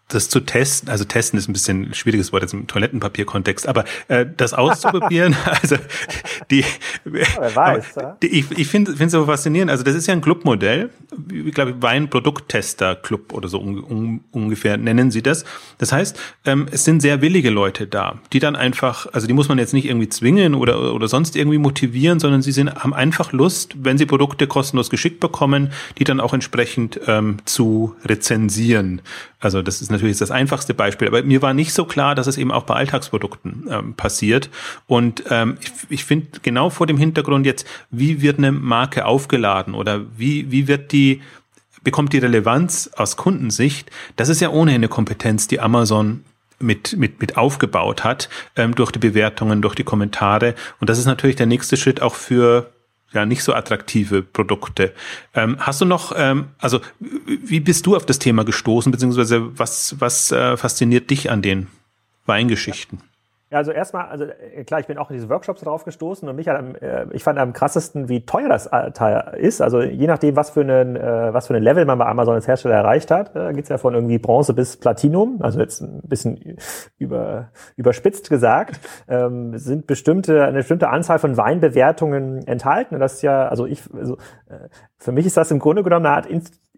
das zu testen, also testen ist ein bisschen ein schwieriges Wort jetzt im Toilettenpapierkontext, aber äh, das auszuprobieren, <laughs> also die, ja, weiß, die ich, ich finde finde so faszinierend, also das ist ja ein Clubmodell, ich glaube Wein-Produkttester-Club oder so un, un, ungefähr nennen sie das. Das heißt, ähm, es sind sehr willige Leute da, die dann einfach, also die muss man jetzt nicht irgendwie zwingen oder oder sonst irgendwie motivieren, sondern sie sind haben einfach Lust, wenn sie Produkte kostenlos geschickt bekommen, die dann auch entsprechend ähm, zu rezensieren. Also das ist natürlich das einfachste Beispiel, aber mir war nicht so klar, dass es eben auch bei Alltagsprodukten ähm, passiert. Und ähm, ich, ich finde genau vor dem Hintergrund jetzt, wie wird eine Marke aufgeladen oder wie, wie wird die, bekommt die Relevanz aus Kundensicht? Das ist ja ohnehin eine Kompetenz, die Amazon mit, mit, mit aufgebaut hat, ähm, durch die Bewertungen, durch die Kommentare. Und das ist natürlich der nächste Schritt auch für ja nicht so attraktive Produkte. Ähm, hast du noch, ähm, also wie bist du auf das Thema gestoßen, beziehungsweise was, was äh, fasziniert dich an den Weingeschichten? Ja, also erstmal, also äh, klar, ich bin auch in diese Workshops drauf gestoßen und mich hat am, äh, ich fand am krassesten, wie teuer das Teil ist. Also je nachdem, was für einen, äh, was für ein Level man bei Amazon als Hersteller erreicht hat, geht's ja von irgendwie Bronze bis Platinum, also jetzt ein bisschen über, überspitzt gesagt, <laughs> ähm, sind bestimmte, eine bestimmte Anzahl von Weinbewertungen enthalten. Und das ist ja, also ich, also, für mich ist das im Grunde genommen eine Art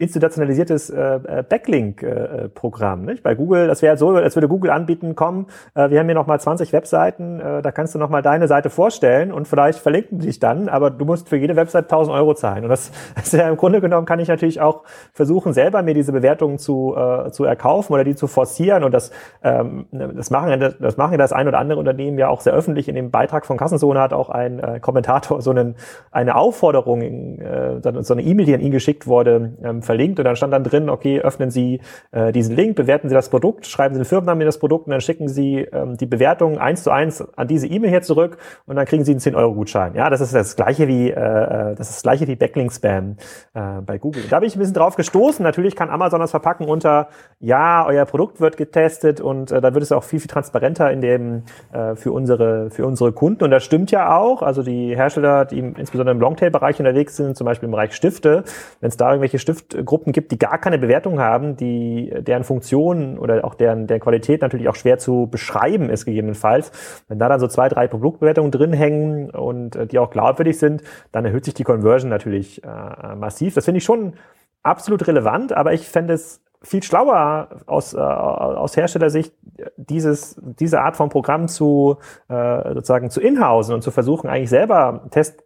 institutionalisiertes äh, äh Backlink-Programm. Äh, Bei Google, das wäre so, als würde Google anbieten, komm, äh, wir haben hier nochmal 20 Webseiten, äh, da kannst du nochmal deine Seite vorstellen und vielleicht verlinken die dich dann, aber du musst für jede Website 1000 Euro zahlen. Und das, <laughs> das ja im Grunde genommen, kann ich natürlich auch versuchen, selber mir diese Bewertungen zu, äh, zu erkaufen oder die zu forcieren. Und das, ähm, das, machen, das machen das ein oder andere Unternehmen ja auch sehr öffentlich. In dem Beitrag von Kassenzone hat auch ein äh, Kommentator so einen, eine Aufforderung, äh, so eine E-Mail, die an ihn geschickt wurde, ähm, verlinkt und dann stand dann drin, okay, öffnen Sie äh, diesen Link, bewerten Sie das Produkt, schreiben Sie den Firmennamen in das Produkt und dann schicken Sie ähm, die Bewertung eins zu eins an diese E-Mail hier zurück und dann kriegen Sie einen 10-Euro-Gutschein. Ja, das ist das gleiche wie äh, äh, das ist das gleiche wie Backlink-Spam äh, bei Google. Da bin ich ein bisschen drauf gestoßen. Natürlich kann Amazon das verpacken unter, ja, euer Produkt wird getestet und äh, da wird es auch viel, viel transparenter in dem äh, für unsere für unsere Kunden und das stimmt ja auch. Also die Hersteller, die insbesondere im Longtail-Bereich unterwegs sind, zum Beispiel im Bereich Stifte, wenn es da irgendwelche Stiftgruppen gibt, die gar keine Bewertung haben, die deren Funktion oder auch deren, deren Qualität natürlich auch schwer zu beschreiben ist gegebenenfalls, wenn da dann so zwei, drei Produktbewertungen drin hängen und äh, die auch glaubwürdig sind, dann erhöht sich die Conversion natürlich äh, massiv. Das finde ich schon absolut relevant, aber ich fände es viel schlauer aus, äh, aus Herstellersicht, dieses, diese Art von Programm zu äh, sozusagen zu inhausen und zu versuchen, eigentlich selber Test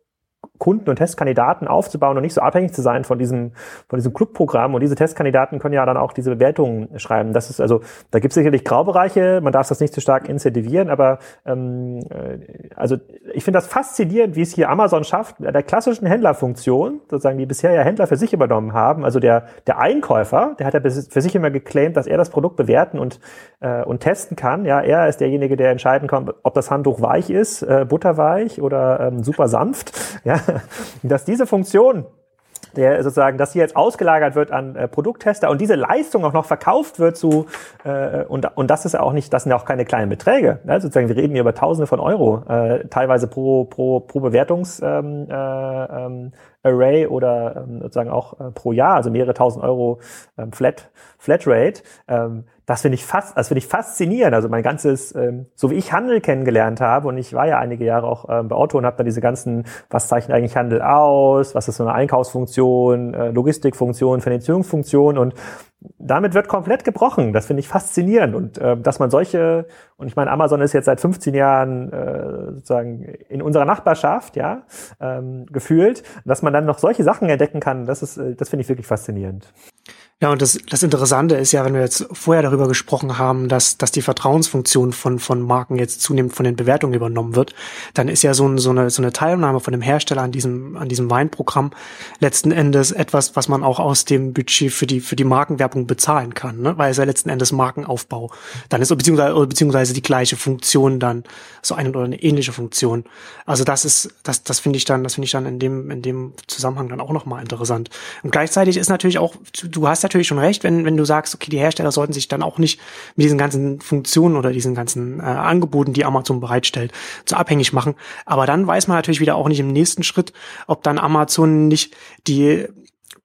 Kunden und Testkandidaten aufzubauen und nicht so abhängig zu sein von diesem, von diesem Clubprogramm. Und diese Testkandidaten können ja dann auch diese Bewertungen schreiben. Das ist also, da gibt es sicherlich Graubereiche, man darf das nicht zu stark incentivieren, aber ähm, äh, also ich finde das faszinierend, wie es hier Amazon schafft, der klassischen Händlerfunktion, sozusagen, die bisher ja Händler für sich übernommen haben, also der, der Einkäufer, der hat ja für sich immer geclaimt, dass er das Produkt bewerten und, äh, und testen kann. Ja, er ist derjenige, der entscheiden kann, ob das Handtuch weich ist, äh, butterweich oder ähm, super sanft. Ja, <laughs> dass diese Funktion der sozusagen, dass sie jetzt ausgelagert wird an äh, Produkttester und diese Leistung auch noch verkauft wird zu äh, und und das ist ja auch nicht, das sind ja auch keine kleinen Beträge. Ne? Sozusagen, wir reden hier über Tausende von Euro, äh, teilweise pro pro pro Bewertungs ähm, äh, ähm, Array oder ähm, sozusagen auch äh, pro Jahr, also mehrere tausend Euro ähm, Flat Flatrate. Ähm, das finde ich fast, das finde ich faszinierend. Also mein ganzes, ähm, so wie ich Handel kennengelernt habe und ich war ja einige Jahre auch ähm, bei Otto und habe da diese ganzen, was zeichnet eigentlich Handel aus, was ist so eine Einkaufsfunktion, äh, Logistikfunktion, Finanzierungsfunktion und damit wird komplett gebrochen. Das finde ich faszinierend und äh, dass man solche und ich meine Amazon ist jetzt seit 15 Jahren äh, sozusagen in unserer Nachbarschaft, ja, ähm, gefühlt, dass man dann noch solche Sachen entdecken kann. Das ist, äh, das finde ich wirklich faszinierend. Ja, und das, das Interessante ist ja, wenn wir jetzt vorher darüber gesprochen haben, dass, dass die Vertrauensfunktion von, von Marken jetzt zunehmend von den Bewertungen übernommen wird, dann ist ja so, ein, so, eine, so eine Teilnahme von dem Hersteller an diesem, an diesem Weinprogramm letzten Endes etwas, was man auch aus dem Budget für die, für die Markenwerbung bezahlen kann, ne? weil es ja letzten Endes Markenaufbau dann ist, beziehungsweise, beziehungsweise die gleiche Funktion dann, so eine oder eine ähnliche Funktion. Also das ist, das, das finde ich dann, das finde ich dann in dem, in dem Zusammenhang dann auch nochmal interessant. Und gleichzeitig ist natürlich auch, du hast natürlich schon recht, wenn, wenn du sagst, okay, die Hersteller sollten sich dann auch nicht mit diesen ganzen Funktionen oder diesen ganzen äh, Angeboten, die Amazon bereitstellt, zu abhängig machen. Aber dann weiß man natürlich wieder auch nicht im nächsten Schritt, ob dann Amazon nicht die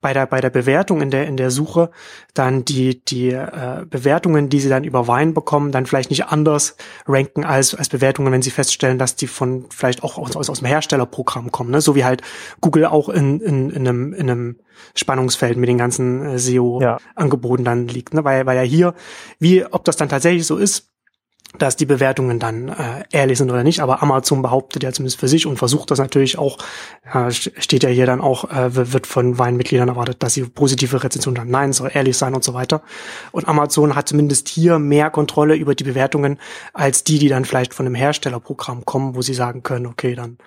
bei der bei der Bewertung in der in der Suche dann die die äh, Bewertungen, die sie dann über Wein bekommen, dann vielleicht nicht anders ranken als als Bewertungen, wenn sie feststellen, dass die von vielleicht auch aus, aus, aus dem Herstellerprogramm kommen, ne? so wie halt Google auch in, in, in einem in einem Spannungsfeld mit den ganzen äh, SEO-Angeboten ja. dann liegt, ne? weil weil ja hier wie ob das dann tatsächlich so ist, dass die Bewertungen dann äh, ehrlich sind oder nicht, aber Amazon behauptet ja zumindest für sich und versucht das natürlich auch, äh, steht ja hier dann auch, äh, wird von Weinmitgliedern erwartet, dass sie positive Rezensionen haben. Nein, soll ehrlich sein und so weiter. Und Amazon hat zumindest hier mehr Kontrolle über die Bewertungen als die, die dann vielleicht von einem Herstellerprogramm kommen, wo sie sagen können, okay, dann.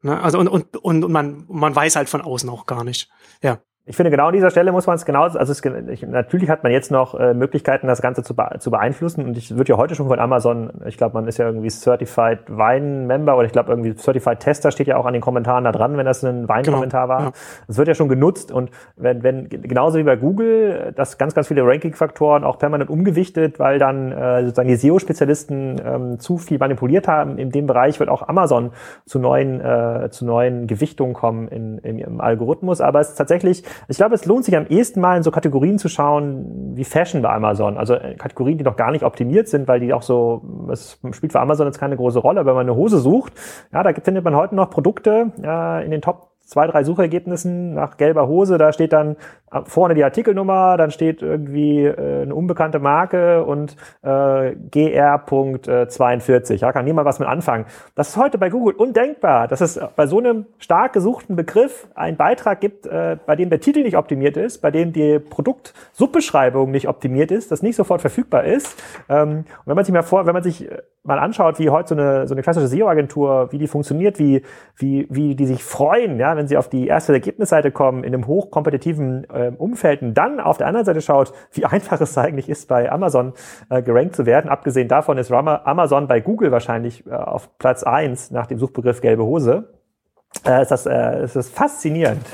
Ne? Also und, und, und man, man weiß halt von außen auch gar nicht. Ja ich finde, genau an dieser Stelle muss man es genau, also es, ich, natürlich hat man jetzt noch äh, Möglichkeiten, das Ganze zu, zu beeinflussen. Und ich würde ja heute schon von Amazon, ich glaube, man ist ja irgendwie Certified Wine Member oder ich glaube irgendwie Certified Tester steht ja auch an den Kommentaren da dran, wenn das ein Weinkommentar genau, war. Ja. Das wird ja schon genutzt und wenn, wenn genauso wie bei Google, dass ganz, ganz viele Ranking-Faktoren auch permanent umgewichtet, weil dann äh, sozusagen die SEO-Spezialisten ähm, zu viel manipuliert haben. In dem Bereich wird auch Amazon zu neuen, äh, zu neuen Gewichtungen kommen in, in, im Algorithmus. Aber es ist tatsächlich ich glaube, es lohnt sich am ehesten mal in so Kategorien zu schauen wie Fashion bei Amazon. Also äh, Kategorien, die noch gar nicht optimiert sind, weil die auch so, es spielt für Amazon jetzt keine große Rolle. Wenn man eine Hose sucht, ja, da findet man heute noch Produkte äh, in den Top zwei, drei Suchergebnissen nach gelber Hose, da steht dann vorne die Artikelnummer, dann steht irgendwie äh, eine unbekannte Marke und äh, gr.42. Ja, kann niemand was mit anfangen. Das ist heute bei Google undenkbar, dass es bei so einem stark gesuchten Begriff einen Beitrag gibt, äh, bei dem der Titel nicht optimiert ist, bei dem die Produktsubbeschreibung nicht optimiert ist, das nicht sofort verfügbar ist. Ähm, und wenn man sich mal vor, wenn man sich äh, mal anschaut, wie heute so eine, so eine klassische SEO-Agentur, wie die funktioniert, wie, wie, wie die sich freuen, ja, wenn sie auf die erste Ergebnisseite kommen, in einem hochkompetitiven äh, Umfeld und dann auf der anderen Seite schaut, wie einfach es eigentlich ist, bei Amazon äh, gerankt zu werden. Abgesehen davon ist Amazon bei Google wahrscheinlich äh, auf Platz eins nach dem Suchbegriff gelbe Hose. Äh, ist, das, äh, ist das faszinierend.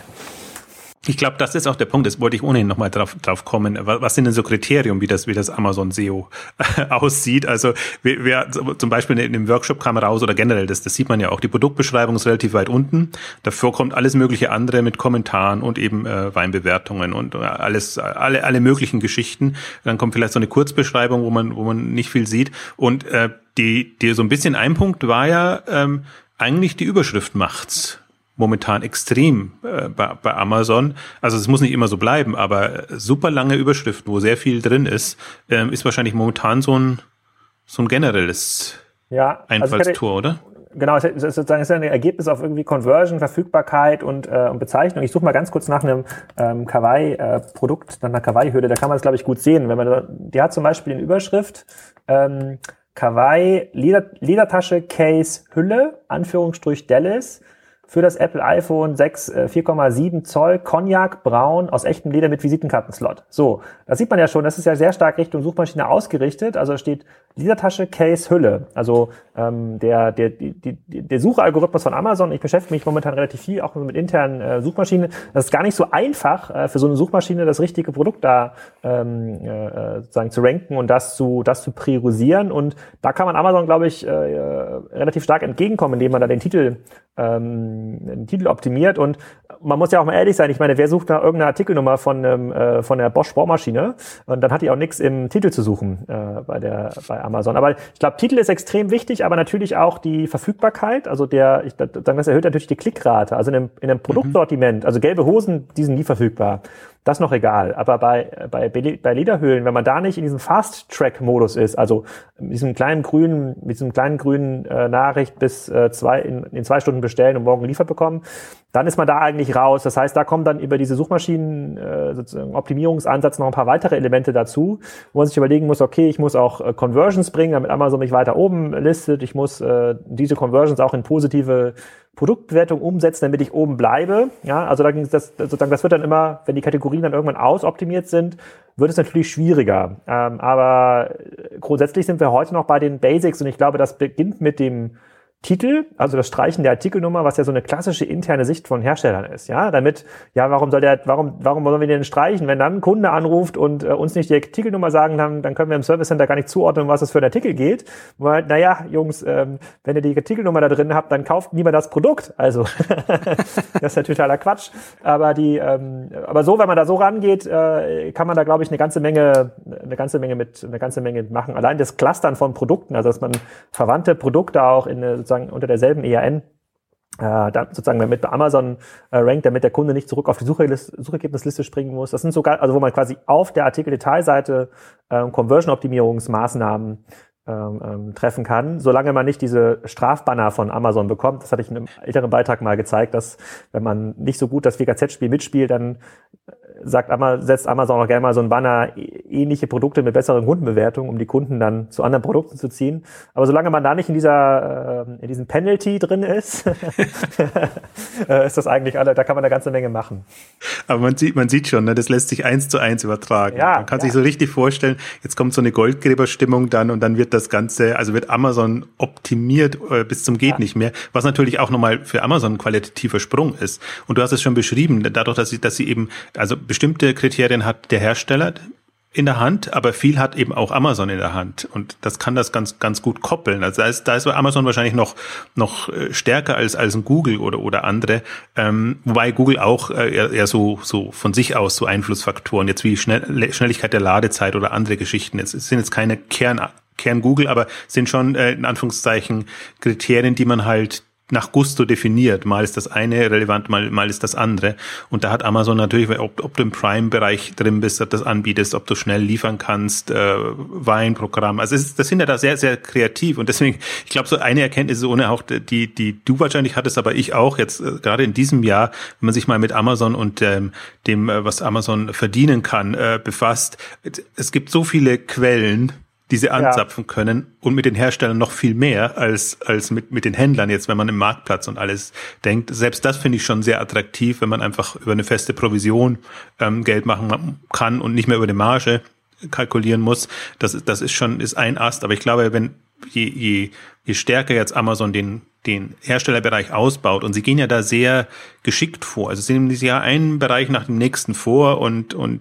Ich glaube, das ist auch der Punkt, das wollte ich ohnehin nochmal drauf, drauf kommen. Was sind denn so Kriterien, wie das, wie das Amazon SEO aussieht? Also, wer, zum Beispiel in dem Workshop kam raus oder generell, das, das sieht man ja auch, die Produktbeschreibung ist relativ weit unten. Davor kommt alles mögliche andere mit Kommentaren und eben äh, Weinbewertungen und alles, alle, alle möglichen Geschichten. Dann kommt vielleicht so eine Kurzbeschreibung, wo man, wo man nicht viel sieht. Und äh, die, die so ein bisschen ein Punkt war ja, ähm, eigentlich die Überschrift macht's momentan extrem äh, bei, bei Amazon. Also es muss nicht immer so bleiben, aber super lange Überschriften, wo sehr viel drin ist, ähm, ist wahrscheinlich momentan so ein so ein generelles ja, also Einfallstor, also oder? Genau, es ist sozusagen es ist ein Ergebnis auf irgendwie Conversion, Verfügbarkeit und, äh, und Bezeichnung. Ich suche mal ganz kurz nach einem ähm, Kawaii-Produkt, nach einer Kawaii-Hülle. Da kann man es, glaube ich, gut sehen. Wenn man, die hat zum Beispiel in Überschrift ähm, Kawaii Leder, Ledertasche Case Hülle, Anführungsstrich Dallas für das Apple iPhone 6 4,7 äh, Zoll Cognac Braun aus echtem Leder mit Visitenkartenslot. So, das sieht man ja schon, das ist ja sehr stark Richtung Suchmaschine ausgerichtet. Also steht Ledertasche Case Hülle. Also ähm, der, der, die, der Suchalgorithmus von Amazon, ich beschäftige mich momentan relativ viel auch mit internen äh, Suchmaschinen. Das ist gar nicht so einfach äh, für so eine Suchmaschine das richtige Produkt da ähm, äh, sozusagen zu ranken und das zu, das zu priorisieren. Und da kann man Amazon, glaube ich, äh, relativ stark entgegenkommen, indem man da den Titel ähm, den Titel optimiert. Und man muss ja auch mal ehrlich sein, ich meine, wer sucht nach irgendeiner Artikelnummer von, ähm, äh, von der Bosch Bohrmaschine? Und dann hat die auch nichts im Titel zu suchen äh, bei, der, bei Amazon. Aber ich glaube, Titel ist extrem wichtig, aber natürlich auch die Verfügbarkeit. Also der, ich das erhöht natürlich die Klickrate. Also in einem, in einem Produktsortiment, mhm. also gelbe Hosen, die sind nie verfügbar. Das noch egal. Aber bei, bei, bei Lederhöhlen, wenn man da nicht in diesem Fast-Track-Modus ist, also mit diesem kleinen grünen, mit diesem kleinen grünen äh, Nachricht bis äh, zwei, in, in zwei Stunden bestellen und morgen geliefert bekommen, dann ist man da eigentlich raus. Das heißt, da kommen dann über diese Suchmaschinen äh, sozusagen Optimierungsansatz noch ein paar weitere Elemente dazu, wo man sich überlegen muss, okay, ich muss auch äh, Conversions bringen, damit Amazon mich weiter oben listet. Ich muss äh, diese Conversions auch in positive Produktbewertung umsetzen, damit ich oben bleibe. Ja, also da ging das sozusagen, das wird dann immer, wenn die Kategorien dann irgendwann ausoptimiert sind, wird es natürlich schwieriger. Ähm, aber grundsätzlich sind wir heute noch bei den Basics und ich glaube, das beginnt mit dem Titel, also das Streichen der Artikelnummer, was ja so eine klassische interne Sicht von Herstellern ist, ja, damit, ja, warum soll der, warum, warum wollen wir den streichen? Wenn dann ein Kunde anruft und äh, uns nicht die Artikelnummer sagen, dann, dann können wir im Service Center gar nicht zuordnen, was es für ein Artikel geht, weil, naja, Jungs, ähm, wenn ihr die Artikelnummer da drin habt, dann kauft niemand das Produkt, also, <laughs> das ist natürlich totaler Quatsch, aber die, ähm, aber so, wenn man da so rangeht, äh, kann man da, glaube ich, eine ganze Menge, eine ganze Menge mit, eine ganze Menge machen. Allein das Clustern von Produkten, also dass man verwandte Produkte auch in eine, sozusagen unter derselben ERN äh, da sozusagen mit Amazon äh, rankt, damit der Kunde nicht zurück auf die Suchergebnisliste springen muss. Das sind sogar, also wo man quasi auf der Artikel-Detailseite äh, Conversion-Optimierungsmaßnahmen ähm, ähm, treffen kann, solange man nicht diese Strafbanner von Amazon bekommt. Das hatte ich in einem älteren Beitrag mal gezeigt, dass wenn man nicht so gut das WKZ-Spiel mitspielt, dann sagt Amazon, setzt Amazon auch gerne mal so ein Banner, ähnliche Produkte mit besseren Kundenbewertungen, um die Kunden dann zu anderen Produkten zu ziehen. Aber solange man da nicht in dieser, äh, in diesem Penalty drin ist, <laughs> äh, ist das eigentlich alle, da kann man eine ganze Menge machen. Aber man sieht, man sieht schon, ne, das lässt sich eins zu eins übertragen. Ja, man kann ja. sich so richtig vorstellen, jetzt kommt so eine Goldgräberstimmung dann und dann wird das Ganze, also wird Amazon optimiert äh, bis zum geht ja. nicht mehr, was natürlich auch nochmal für Amazon ein qualitativer Sprung ist. Und du hast es schon beschrieben, dadurch, dass sie, dass sie eben, also bestimmte Kriterien hat der Hersteller in der Hand, aber viel hat eben auch Amazon in der Hand und das kann das ganz ganz gut koppeln. Also da ist, da ist Amazon wahrscheinlich noch noch äh, stärker als als ein Google oder oder andere, ähm, wobei Google auch äh, eher, so so von sich aus so Einflussfaktoren jetzt wie Schnell, Schnelligkeit der Ladezeit oder andere Geschichten. Es sind jetzt keine Kern Kern Google, aber sind schon äh, in Anführungszeichen Kriterien, die man halt nach Gusto definiert. Mal ist das eine relevant, mal, mal ist das andere. Und da hat Amazon natürlich, ob, ob du im Prime-Bereich drin bist, ob das anbietest, ob du schnell liefern kannst, äh, Weinprogramm. Also ist, das sind ja da sehr, sehr kreativ. Und deswegen, ich glaube, so eine Erkenntnis ist ohne auch die, die du wahrscheinlich hattest, aber ich auch jetzt äh, gerade in diesem Jahr, wenn man sich mal mit Amazon und ähm, dem, äh, was Amazon verdienen kann, äh, befasst. Es gibt so viele Quellen, die sie anzapfen ja. können und mit den Herstellern noch viel mehr als, als mit, mit den Händlern jetzt, wenn man im Marktplatz und alles denkt. Selbst das finde ich schon sehr attraktiv, wenn man einfach über eine feste Provision ähm, Geld machen kann und nicht mehr über die Marge kalkulieren muss. Das, das ist schon, ist ein Ast. Aber ich glaube, wenn, je, je, je stärker jetzt Amazon den den Herstellerbereich ausbaut. Und sie gehen ja da sehr geschickt vor. Also sie nehmen dieses Jahr einen Bereich nach dem nächsten vor und, und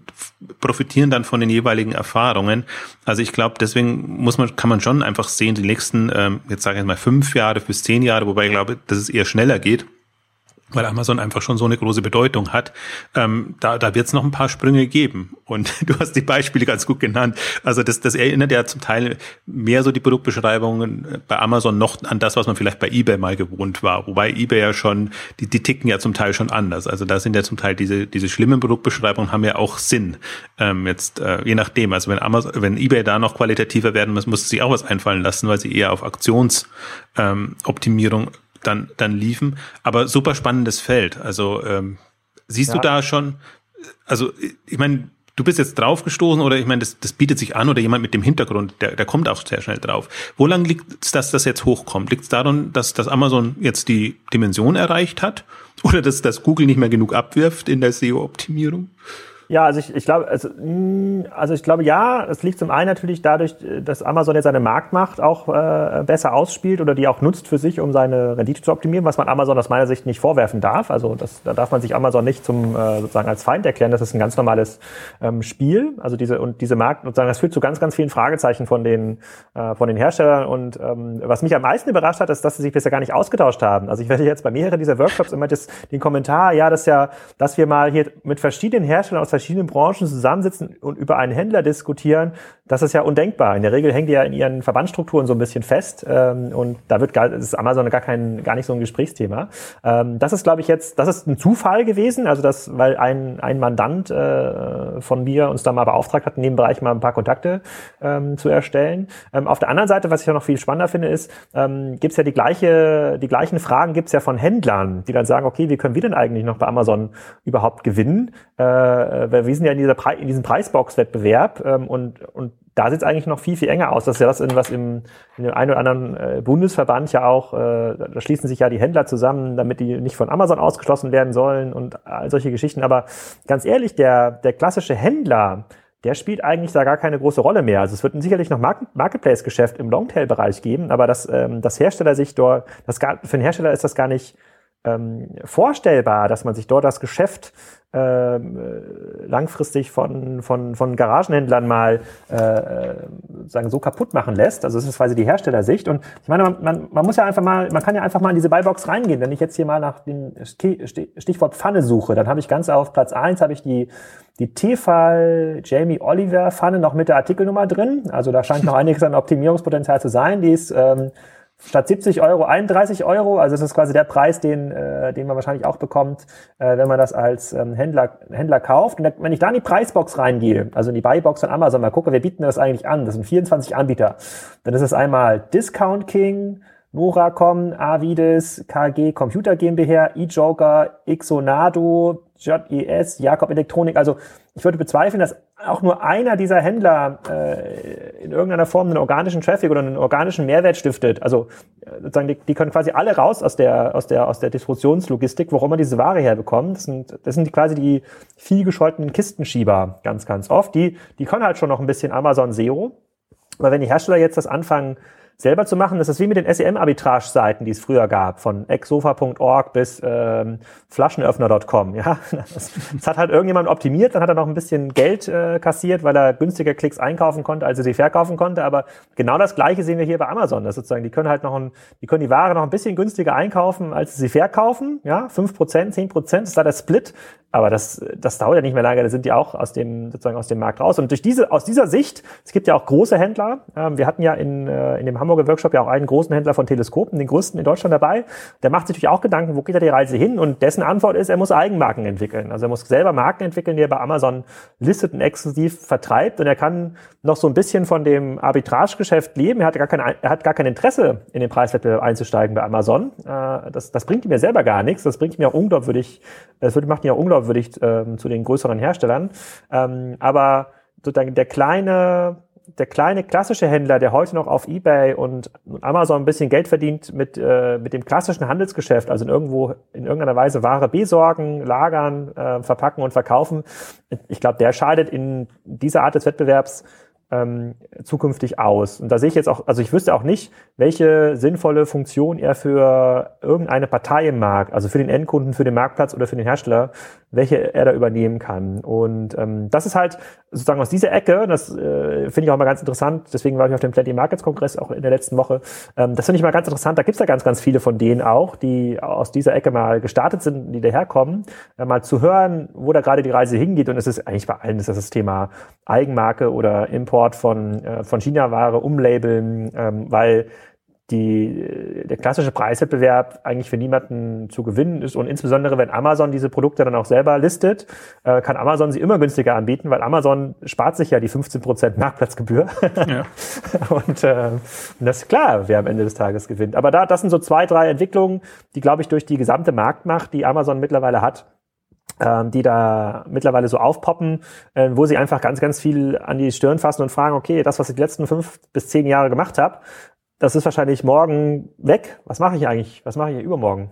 profitieren dann von den jeweiligen Erfahrungen. Also ich glaube, deswegen muss man, kann man schon einfach sehen, die nächsten, ähm, jetzt sage ich mal, fünf Jahre bis zehn Jahre, wobei ich glaube, dass es eher schneller geht weil Amazon einfach schon so eine große Bedeutung hat. Ähm, da da wird es noch ein paar Sprünge geben. Und <laughs> du hast die Beispiele ganz gut genannt. Also das, das erinnert ja zum Teil mehr so die Produktbeschreibungen bei Amazon noch an das, was man vielleicht bei eBay mal gewohnt war. Wobei eBay ja schon, die, die ticken ja zum Teil schon anders. Also da sind ja zum Teil diese, diese schlimmen Produktbeschreibungen haben ja auch Sinn. Ähm, jetzt äh, je nachdem. Also wenn Amazon, wenn eBay da noch qualitativer werden muss, muss sie auch was einfallen lassen, weil sie eher auf Aktionsoptimierung ähm, dann, dann liefen. Aber super spannendes Feld. Also ähm, siehst ja. du da schon, also ich meine, du bist jetzt draufgestoßen oder ich meine, das, das bietet sich an oder jemand mit dem Hintergrund, der, der kommt auch sehr schnell drauf. Wo lang liegt es, dass das jetzt hochkommt? Liegt es daran, dass, dass Amazon jetzt die Dimension erreicht hat? Oder dass, dass Google nicht mehr genug abwirft in der SEO-Optimierung? Ja, also ich, ich glaube, also, mm, also ich glaube ja, es liegt zum einen natürlich dadurch, dass Amazon jetzt seine Marktmacht auch äh, besser ausspielt oder die auch nutzt für sich, um seine Rendite zu optimieren, was man Amazon aus meiner Sicht nicht vorwerfen darf. Also das, da darf man sich Amazon nicht zum äh, sozusagen als Feind erklären. Das ist ein ganz normales ähm, Spiel. Also diese und diese Markt sozusagen, das führt zu ganz, ganz vielen Fragezeichen von den äh, von den Herstellern. Und ähm, was mich am meisten überrascht hat, ist, dass sie sich bisher gar nicht ausgetauscht haben. Also ich werde jetzt bei mehreren dieser Workshops immer das, den Kommentar, ja, das ja, dass wir mal hier mit verschiedenen Herstellern aus verschiedenen Branchen zusammensitzen und über einen Händler diskutieren, das ist ja undenkbar. In der Regel hängen die ja in ihren Verbandsstrukturen so ein bisschen fest ähm, und da wird gar, ist Amazon gar kein, gar nicht so ein Gesprächsthema. Ähm, das ist, glaube ich, jetzt, das ist ein Zufall gewesen, also das, weil ein, ein Mandant äh, von mir uns da mal beauftragt hat, in dem Bereich mal ein paar Kontakte ähm, zu erstellen. Ähm, auf der anderen Seite, was ich ja noch viel spannender finde, ist, ähm, gibt es ja die gleiche, die gleichen Fragen gibt es ja von Händlern, die dann sagen, okay, wie können wir denn eigentlich noch bei Amazon überhaupt gewinnen? Äh, weil wir sind ja in, dieser Pre in diesem Preisbox-Wettbewerb ähm, und, und da sieht es eigentlich noch viel, viel enger aus. Das ist ja das, was im, in dem einen oder anderen äh, Bundesverband ja auch, äh, da schließen sich ja die Händler zusammen, damit die nicht von Amazon ausgeschlossen werden sollen und all solche Geschichten. Aber ganz ehrlich, der, der klassische Händler, der spielt eigentlich da gar keine große Rolle mehr. Also es wird sicherlich noch Marketplace-Geschäft im Longtail-Bereich geben, aber das, ähm, das Hersteller sich dort, das gar, für den Hersteller ist das gar nicht ähm, vorstellbar, dass man sich dort das Geschäft ähm, äh, langfristig von, von, von Garagenhändlern mal äh, sagen so kaputt machen lässt. Also das ist quasi die Herstellersicht. Und ich meine, man, man, man muss ja einfach mal, man kann ja einfach mal in diese Buybox reingehen. Wenn ich jetzt hier mal nach dem Stichwort Pfanne suche, dann habe ich ganz auf Platz eins habe ich die, die Tefal Jamie Oliver Pfanne noch mit der Artikelnummer drin. Also da scheint noch einiges an Optimierungspotenzial zu sein. Die ist ähm, statt 70 Euro 31 Euro. Also das ist quasi der Preis, den, äh, den man wahrscheinlich auch bekommt, äh, wenn man das als ähm, Händler, Händler kauft. Und wenn ich da in die Preisbox reingehe, also in die Buybox von Amazon, mal gucke, wer bieten das eigentlich an? Das sind 24 Anbieter. Dann ist es einmal Discount King, Noracom, Avides, KG Computer GmbH, eJoker, Ixonado, JES, Jakob Elektronik. Also ich würde bezweifeln, dass auch nur einer dieser Händler äh, in irgendeiner Form einen organischen Traffic oder einen organischen Mehrwert stiftet. Also äh, sozusagen, die, die können quasi alle raus aus der aus der aus der Distributionslogistik, wo immer diese Ware herbekommen. Das sind das sind quasi die viel gescholtenen Kistenschieber ganz ganz oft. Die die können halt schon noch ein bisschen Amazon SEO, aber wenn die Hersteller jetzt das anfangen selber zu machen. Das ist wie mit den SEM-Arbitrage-Seiten, die es früher gab, von exsofa.org bis ähm, flaschenöffner.com. Ja, <laughs> das, das, hat halt irgendjemand optimiert, dann hat er noch ein bisschen Geld äh, kassiert, weil er günstiger Klicks einkaufen konnte, als er sie verkaufen konnte. Aber genau das Gleiche sehen wir hier bei Amazon. Das sozusagen, die können halt noch ein, die können die Ware noch ein bisschen günstiger einkaufen, als sie verkaufen. Ja, fünf Prozent, zehn Prozent ist da der Split. Aber das, das dauert ja nicht mehr lange, da sind die auch aus dem, sozusagen aus dem Markt raus. Und durch diese, aus dieser Sicht, es gibt ja auch große Händler. Ähm, wir hatten ja in, äh, in dem Hamburg Hamburger Workshop ja auch einen großen Händler von Teleskopen, den größten in Deutschland dabei. Der macht sich natürlich auch Gedanken, wo geht da die Reise hin? Und dessen Antwort ist, er muss Eigenmarken entwickeln. Also er muss selber Marken entwickeln, die er bei Amazon listet und exklusiv vertreibt. Und er kann noch so ein bisschen von dem Arbitragegeschäft leben. Er hat gar kein, er hat gar kein Interesse, in den Preiswettbewerb einzusteigen bei Amazon. Äh, das, das bringt ihm selber gar nichts. Das bringt ihm ja unglaubwürdig, das macht ihn ja unglaubwürdig äh, zu den größeren Herstellern. Ähm, aber sozusagen der kleine der kleine klassische Händler, der heute noch auf eBay und Amazon ein bisschen Geld verdient mit, äh, mit dem klassischen Handelsgeschäft, also in irgendwo in irgendeiner Weise Ware besorgen, lagern, äh, verpacken und verkaufen, ich glaube, der scheidet in dieser Art des Wettbewerbs ähm, zukünftig aus. Und da sehe ich jetzt auch, also ich wüsste auch nicht, welche sinnvolle Funktion er für irgendeine Partei im Markt, also für den Endkunden, für den Marktplatz oder für den Hersteller, welche er da übernehmen kann. Und ähm, das ist halt sozusagen aus dieser Ecke, das äh, finde ich auch mal ganz interessant, deswegen war ich auf dem Plenty Markets Kongress auch in der letzten Woche, ähm, das finde ich mal ganz interessant, da gibt es ja ganz, ganz viele von denen auch, die aus dieser Ecke mal gestartet sind, die daherkommen, äh, mal zu hören, wo da gerade die Reise hingeht und es ist eigentlich bei allen ist das, das Thema Eigenmarke oder Import von, äh, von China-Ware umlabeln, ähm, weil die, der klassische Preiswettbewerb eigentlich für niemanden zu gewinnen ist. Und insbesondere, wenn Amazon diese Produkte dann auch selber listet, äh, kann Amazon sie immer günstiger anbieten, weil Amazon spart sich ja die 15% Marktplatzgebühr. Ja. <laughs> und, äh, und das ist klar, wer am Ende des Tages gewinnt. Aber da, das sind so zwei, drei Entwicklungen, die, glaube ich, durch die gesamte Marktmacht, die Amazon mittlerweile hat, die da mittlerweile so aufpoppen, äh, wo sie einfach ganz, ganz viel an die Stirn fassen und fragen, okay, das, was ich die letzten fünf bis zehn Jahre gemacht habe, das ist wahrscheinlich morgen weg. Was mache ich eigentlich? Was mache ich übermorgen?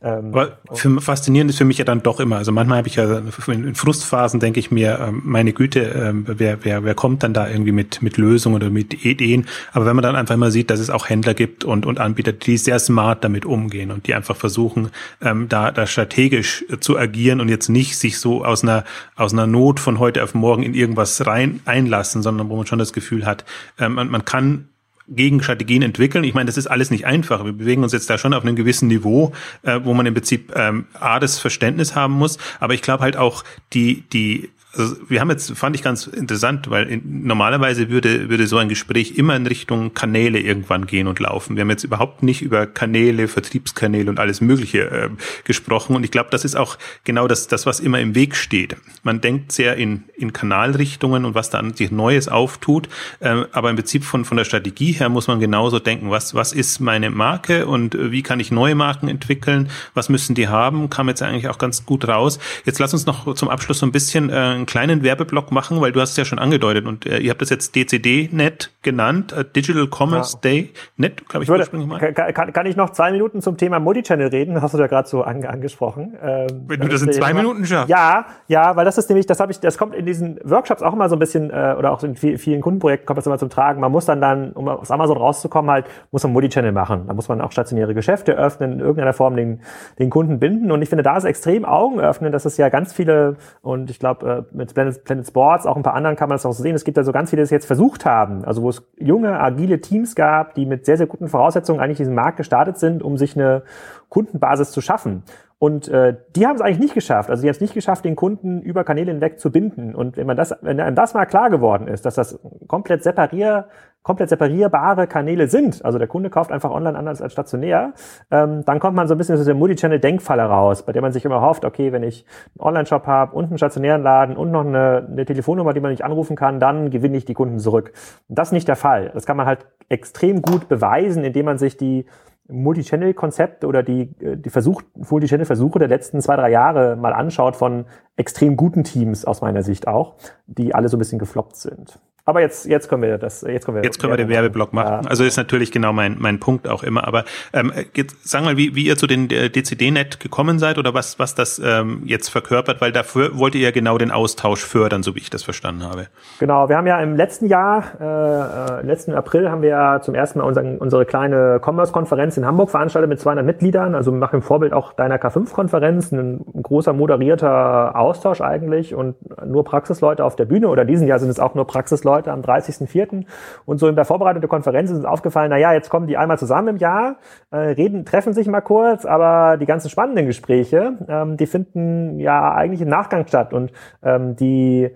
Ähm, für, faszinierend ist für mich ja dann doch immer. Also manchmal habe ich ja in Frustphasen denke ich mir, ähm, meine Güte, ähm, wer, wer, wer kommt dann da irgendwie mit, mit Lösungen oder mit Ideen? Aber wenn man dann einfach mal sieht, dass es auch Händler gibt und, und Anbieter, die sehr smart damit umgehen und die einfach versuchen, ähm, da, da strategisch zu agieren und jetzt nicht sich so aus einer, aus einer Not von heute auf morgen in irgendwas rein einlassen, sondern wo man schon das Gefühl hat, ähm, man, man kann Gegenstrategien entwickeln. Ich meine, das ist alles nicht einfach. Wir bewegen uns jetzt da schon auf einem gewissen Niveau, äh, wo man im Prinzip ähm, A, das Verständnis haben muss, aber ich glaube halt auch die, die also wir haben jetzt, fand ich ganz interessant, weil in, normalerweise würde, würde so ein Gespräch immer in Richtung Kanäle irgendwann gehen und laufen. Wir haben jetzt überhaupt nicht über Kanäle, Vertriebskanäle und alles Mögliche äh, gesprochen. Und ich glaube, das ist auch genau das, das, was immer im Weg steht. Man denkt sehr in, in Kanalrichtungen und was da an sich Neues auftut. Äh, aber im Prinzip von, von der Strategie her muss man genauso denken, was, was ist meine Marke und äh, wie kann ich neue Marken entwickeln? Was müssen die haben? Kam jetzt eigentlich auch ganz gut raus. Jetzt lass uns noch zum Abschluss so ein bisschen äh, einen kleinen Werbeblock machen, weil du hast es ja schon angedeutet und äh, ihr habt das jetzt DCD-Net genannt, äh, Digital Commerce ja. Day Net, glaube ich. würde, mal. Kann, kann, ich noch zwei Minuten zum Thema Multichannel reden? Hast du ja gerade so an, angesprochen. Ähm, Wenn du das in zwei Minuten schaffst. Ja, ja, weil das ist nämlich, das habe ich, das kommt in diesen Workshops auch immer so ein bisschen äh, oder auch in vielen Kundenprojekten kommt das immer zum Tragen. Man muss dann dann, um aus Amazon rauszukommen, halt muss man Multichannel machen. Da muss man auch stationäre Geschäfte öffnen, in irgendeiner Form den, den Kunden binden. Und ich finde, da ist extrem Augen öffnen. Das ist ja ganz viele und ich glaube äh, mit Planet, Planet Sports, auch ein paar anderen kann man das auch sehen. Es gibt da so ganz viele, die es jetzt versucht haben. Also wo es junge, agile Teams gab, die mit sehr, sehr guten Voraussetzungen eigentlich diesen Markt gestartet sind, um sich eine Kundenbasis zu schaffen. Und äh, die haben es eigentlich nicht geschafft. Also die haben es nicht geschafft, den Kunden über Kanäle hinweg zu binden. Und wenn man das, wenn einem das mal klar geworden ist, dass das komplett separier, komplett separierbare Kanäle sind, also der Kunde kauft einfach online anders als stationär, ähm, dann kommt man so ein bisschen aus der Multichannel-Denkfalle raus, bei der man sich immer hofft, okay, wenn ich einen Online-Shop habe und einen stationären Laden und noch eine, eine Telefonnummer, die man nicht anrufen kann, dann gewinne ich die Kunden zurück. das ist nicht der Fall. Das kann man halt extrem gut beweisen, indem man sich die Multi-Channel-Konzept oder die, äh, die Versuch, Multi-Channel-Versuche der letzten zwei, drei Jahre mal anschaut von extrem guten Teams aus meiner Sicht auch, die alle so ein bisschen gefloppt sind. Aber jetzt, jetzt können wir das, jetzt können wir, jetzt können wir den Werbeblock machen. Ja. Also ist natürlich genau mein, mein Punkt auch immer. Aber ähm, jetzt sag mal, wie, wie ihr zu den äh, DCD-Net gekommen seid oder was, was das ähm, jetzt verkörpert, weil dafür wollt ihr ja genau den Austausch fördern, so wie ich das verstanden habe. Genau, wir haben ja im letzten Jahr, äh, letzten April haben wir ja zum ersten Mal unseren, unsere kleine Commerce-Konferenz in Hamburg veranstaltet mit 200 Mitgliedern. Also wir machen im Vorbild auch deiner K5-Konferenz, ein großer moderierter Austausch eigentlich und nur Praxisleute auf der Bühne oder diesen Jahr sind es auch nur Praxisleute Leute am 30.04. Und so in der Vorbereitung der Konferenz ist uns aufgefallen, na ja, jetzt kommen die einmal zusammen im Jahr, äh, reden, treffen sich mal kurz, aber die ganzen spannenden Gespräche, ähm, die finden ja eigentlich im Nachgang statt und ähm, die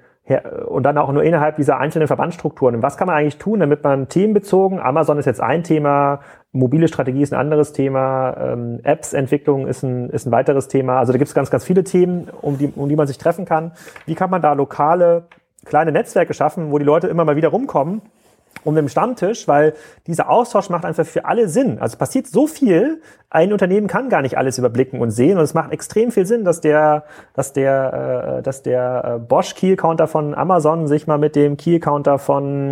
und dann auch nur innerhalb dieser einzelnen Verbandsstrukturen. Was kann man eigentlich tun, damit man themenbezogen, Amazon ist jetzt ein Thema, mobile Strategie ist ein anderes Thema, ähm, Apps-Entwicklung ist ein, ist ein weiteres Thema. Also da gibt es ganz, ganz viele Themen, um die, um die man sich treffen kann. Wie kann man da lokale kleine Netzwerke schaffen, wo die Leute immer mal wieder rumkommen um den Stammtisch, weil dieser Austausch macht einfach für alle Sinn. Also passiert so viel, ein Unternehmen kann gar nicht alles überblicken und sehen und es macht extrem viel Sinn, dass der, dass der, äh, dass der äh, Bosch Key Counter von Amazon sich mal mit dem Key Counter von,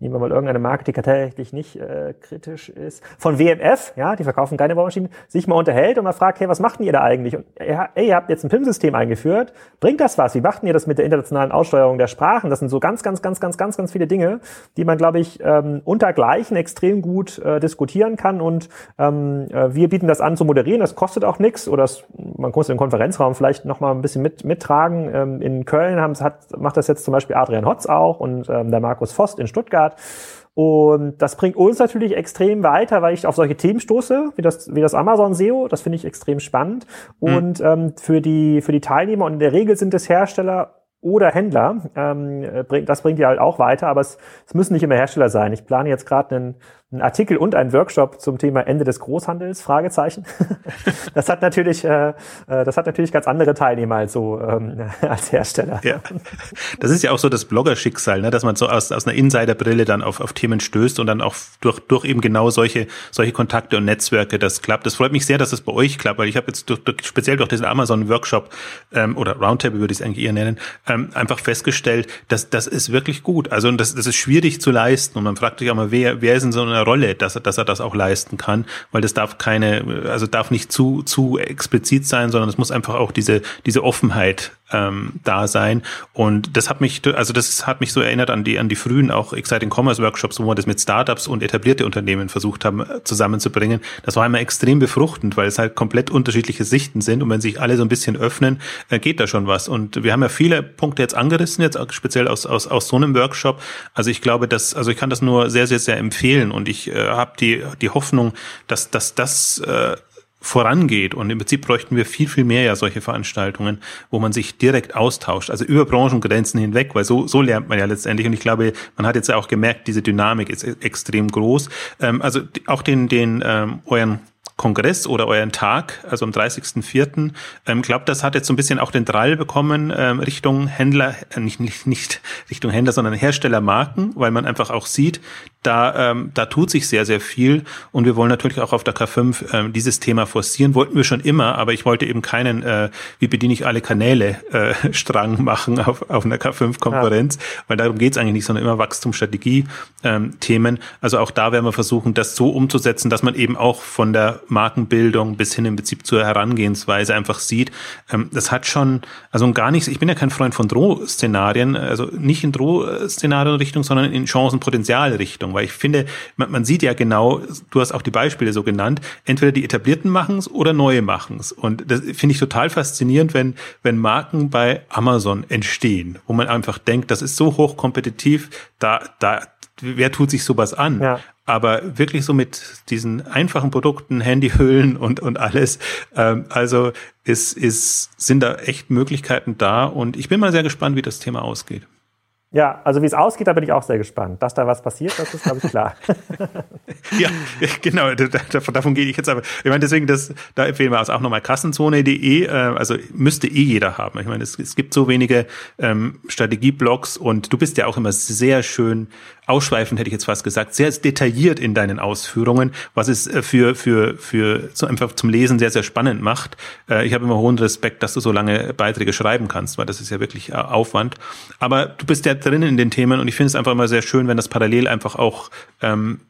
nehmen wir mal irgendeine Marke, die tatsächlich nicht äh, kritisch ist, von WMF, ja, die verkaufen keine Bohrmaschinen, sich mal unterhält und mal fragt, hey, was macht ihr da eigentlich? Und ja, ey, ihr habt jetzt ein PIM-System eingeführt, bringt das was? Wie macht ihr das mit der internationalen Aussteuerung der Sprachen? Das sind so ganz, ganz, ganz, ganz, ganz, ganz viele Dinge, die man, glaube ich, ähm, untergleichen extrem gut äh, diskutieren kann und ähm, äh, wir bieten das an zu moderieren, das kostet auch nichts oder es, man muss den Konferenzraum vielleicht noch mal ein bisschen mit, mittragen. Ähm, in Köln haben, hat, macht das jetzt zum Beispiel Adrian Hotz auch und ähm, der Markus Vost in Stuttgart. Und das bringt uns natürlich extrem weiter, weil ich auf solche Themen stoße, wie das, wie das Amazon SEO. Das finde ich extrem spannend. Mhm. Und ähm, für, die, für die Teilnehmer, und in der Regel sind es Hersteller oder Händler, ähm, das bringt ihr halt auch weiter, aber es, es müssen nicht immer Hersteller sein. Ich plane jetzt gerade einen ein Artikel und ein Workshop zum Thema Ende des Großhandels, Fragezeichen. <laughs> das hat natürlich, äh, äh, das hat natürlich ganz andere Teilnehmer als so ähm, <laughs> als Hersteller. Ja. Das ist ja auch so das Blogger-Schicksal, ne? dass man so aus, aus einer Insiderbrille dann auf, auf Themen stößt und dann auch durch, durch eben genau solche, solche Kontakte und Netzwerke das klappt. Das freut mich sehr, dass es das bei euch klappt, weil ich habe jetzt durch, durch, speziell durch diesen Amazon-Workshop ähm, oder Roundtable würde ich es eigentlich eher nennen, ähm, einfach festgestellt, dass das ist wirklich gut. Also das, das ist schwierig zu leisten und man fragt sich auch mal, wer, wer ist in so einer Rolle, dass er, dass er das auch leisten kann, weil das darf keine, also darf nicht zu, zu explizit sein, sondern es muss einfach auch diese, diese Offenheit ähm, da sein. Und das hat mich, also das hat mich so erinnert an die, an die frühen auch Exciting Commerce Workshops, wo wir das mit Startups und etablierte Unternehmen versucht haben äh, zusammenzubringen. Das war immer extrem befruchtend, weil es halt komplett unterschiedliche Sichten sind. Und wenn sich alle so ein bisschen öffnen, äh, geht da schon was. Und wir haben ja viele Punkte jetzt angerissen, jetzt auch speziell aus, aus, aus so einem Workshop. Also ich glaube, dass, also ich kann das nur sehr, sehr, sehr empfehlen. Und ich äh, habe die, die Hoffnung, dass, dass das äh, vorangeht. Und im Prinzip bräuchten wir viel, viel mehr ja solche Veranstaltungen, wo man sich direkt austauscht, also über Branchengrenzen hinweg, weil so, so lernt man ja letztendlich. Und ich glaube, man hat jetzt ja auch gemerkt, diese Dynamik ist extrem groß. Ähm, also auch den, den ähm, euren Kongress oder euren Tag, also am 30.04. Ähm, glaubt, das hat jetzt so ein bisschen auch den Drall bekommen ähm, Richtung Händler, äh, nicht, nicht, nicht Richtung Händler, sondern Herstellermarken, weil man einfach auch sieht, da, ähm, da tut sich sehr, sehr viel und wir wollen natürlich auch auf der K5 ähm, dieses Thema forcieren. Wollten wir schon immer, aber ich wollte eben keinen, äh, wie bediene ich alle Kanäle, äh, <laughs> Strang machen auf, auf einer K5-Konferenz, ja. weil darum geht's eigentlich nicht, sondern immer Wachstumsstrategie-Themen. Ähm, also auch da werden wir versuchen, das so umzusetzen, dass man eben auch von der Markenbildung bis hin im Prinzip zur Herangehensweise einfach sieht, ähm, das hat schon, also gar nichts, ich bin ja kein Freund von Drohszenarien, also nicht in Drohszenarien-Richtung, sondern in Chancenpotenzial-Richtung, weil ich finde, man, man, sieht ja genau, du hast auch die Beispiele so genannt, entweder die etablierten machen es oder neue machen es. Und das finde ich total faszinierend, wenn, wenn Marken bei Amazon entstehen, wo man einfach denkt, das ist so hochkompetitiv, da, da, wer tut sich sowas an? Ja. Aber wirklich so mit diesen einfachen Produkten, Handyhüllen und, und alles. Ähm, also ist, ist, sind da echt Möglichkeiten da und ich bin mal sehr gespannt, wie das Thema ausgeht. Ja, also wie es ausgeht, da bin ich auch sehr gespannt. Dass da was passiert, das ist, glaube ich, klar. <laughs> ja, genau, davon, gehe ich jetzt aber. Ich meine, deswegen, das, da empfehlen wir auch nochmal kassenzone.de, äh, also müsste eh jeder haben. Ich meine, es, es gibt so wenige ähm, Strategieblogs und du bist ja auch immer sehr schön ausschweifend, hätte ich jetzt fast gesagt, sehr detailliert in deinen Ausführungen, was es äh, für, für, für so einfach zum Lesen sehr, sehr spannend macht. Äh, ich habe immer hohen Respekt, dass du so lange Beiträge schreiben kannst, weil das ist ja wirklich äh, Aufwand. Aber du bist ja drinnen in den Themen und ich finde es einfach immer sehr schön, wenn das parallel einfach auch ähm,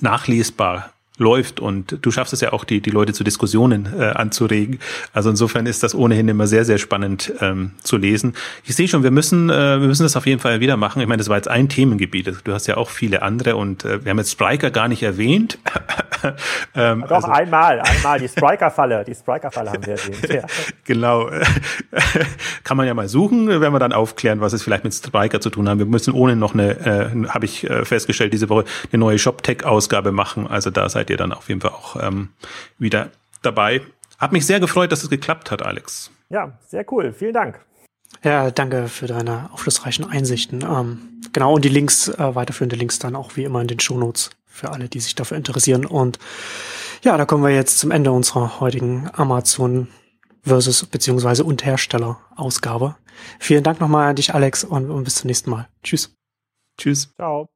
nachlesbar läuft und du schaffst es ja auch, die, die Leute zu Diskussionen äh, anzuregen. Also insofern ist das ohnehin immer sehr, sehr spannend ähm, zu lesen. Ich sehe schon, wir müssen, äh, wir müssen das auf jeden Fall wieder machen. Ich meine, das war jetzt ein Themengebiet. Du hast ja auch viele andere und äh, wir haben jetzt Spriker gar nicht erwähnt. <laughs> ähm, Doch, also, einmal, einmal, die Spriker-Falle, die Spriker-Falle haben wir erwähnt. Ja. <laughs> genau. <laughs> Kann man ja mal suchen, wenn wir dann aufklären, was es vielleicht mit Spriker zu tun haben. Wir müssen ohne noch eine, äh, habe ich äh, festgestellt, diese Woche eine neue ShopTech-Ausgabe machen. Also da seid ihr dann auf jeden Fall auch ähm, wieder dabei. Hat mich sehr gefreut, dass es geklappt hat, Alex. Ja, sehr cool. Vielen Dank. Ja, danke für deine aufschlussreichen Einsichten. Ähm, genau, und die Links, äh, weiterführende Links dann auch wie immer in den Shownotes für alle, die sich dafür interessieren. Und ja, da kommen wir jetzt zum Ende unserer heutigen Amazon versus beziehungsweise und Hersteller Ausgabe. Vielen Dank nochmal an dich, Alex, und, und bis zum nächsten Mal. Tschüss. Tschüss. Ciao.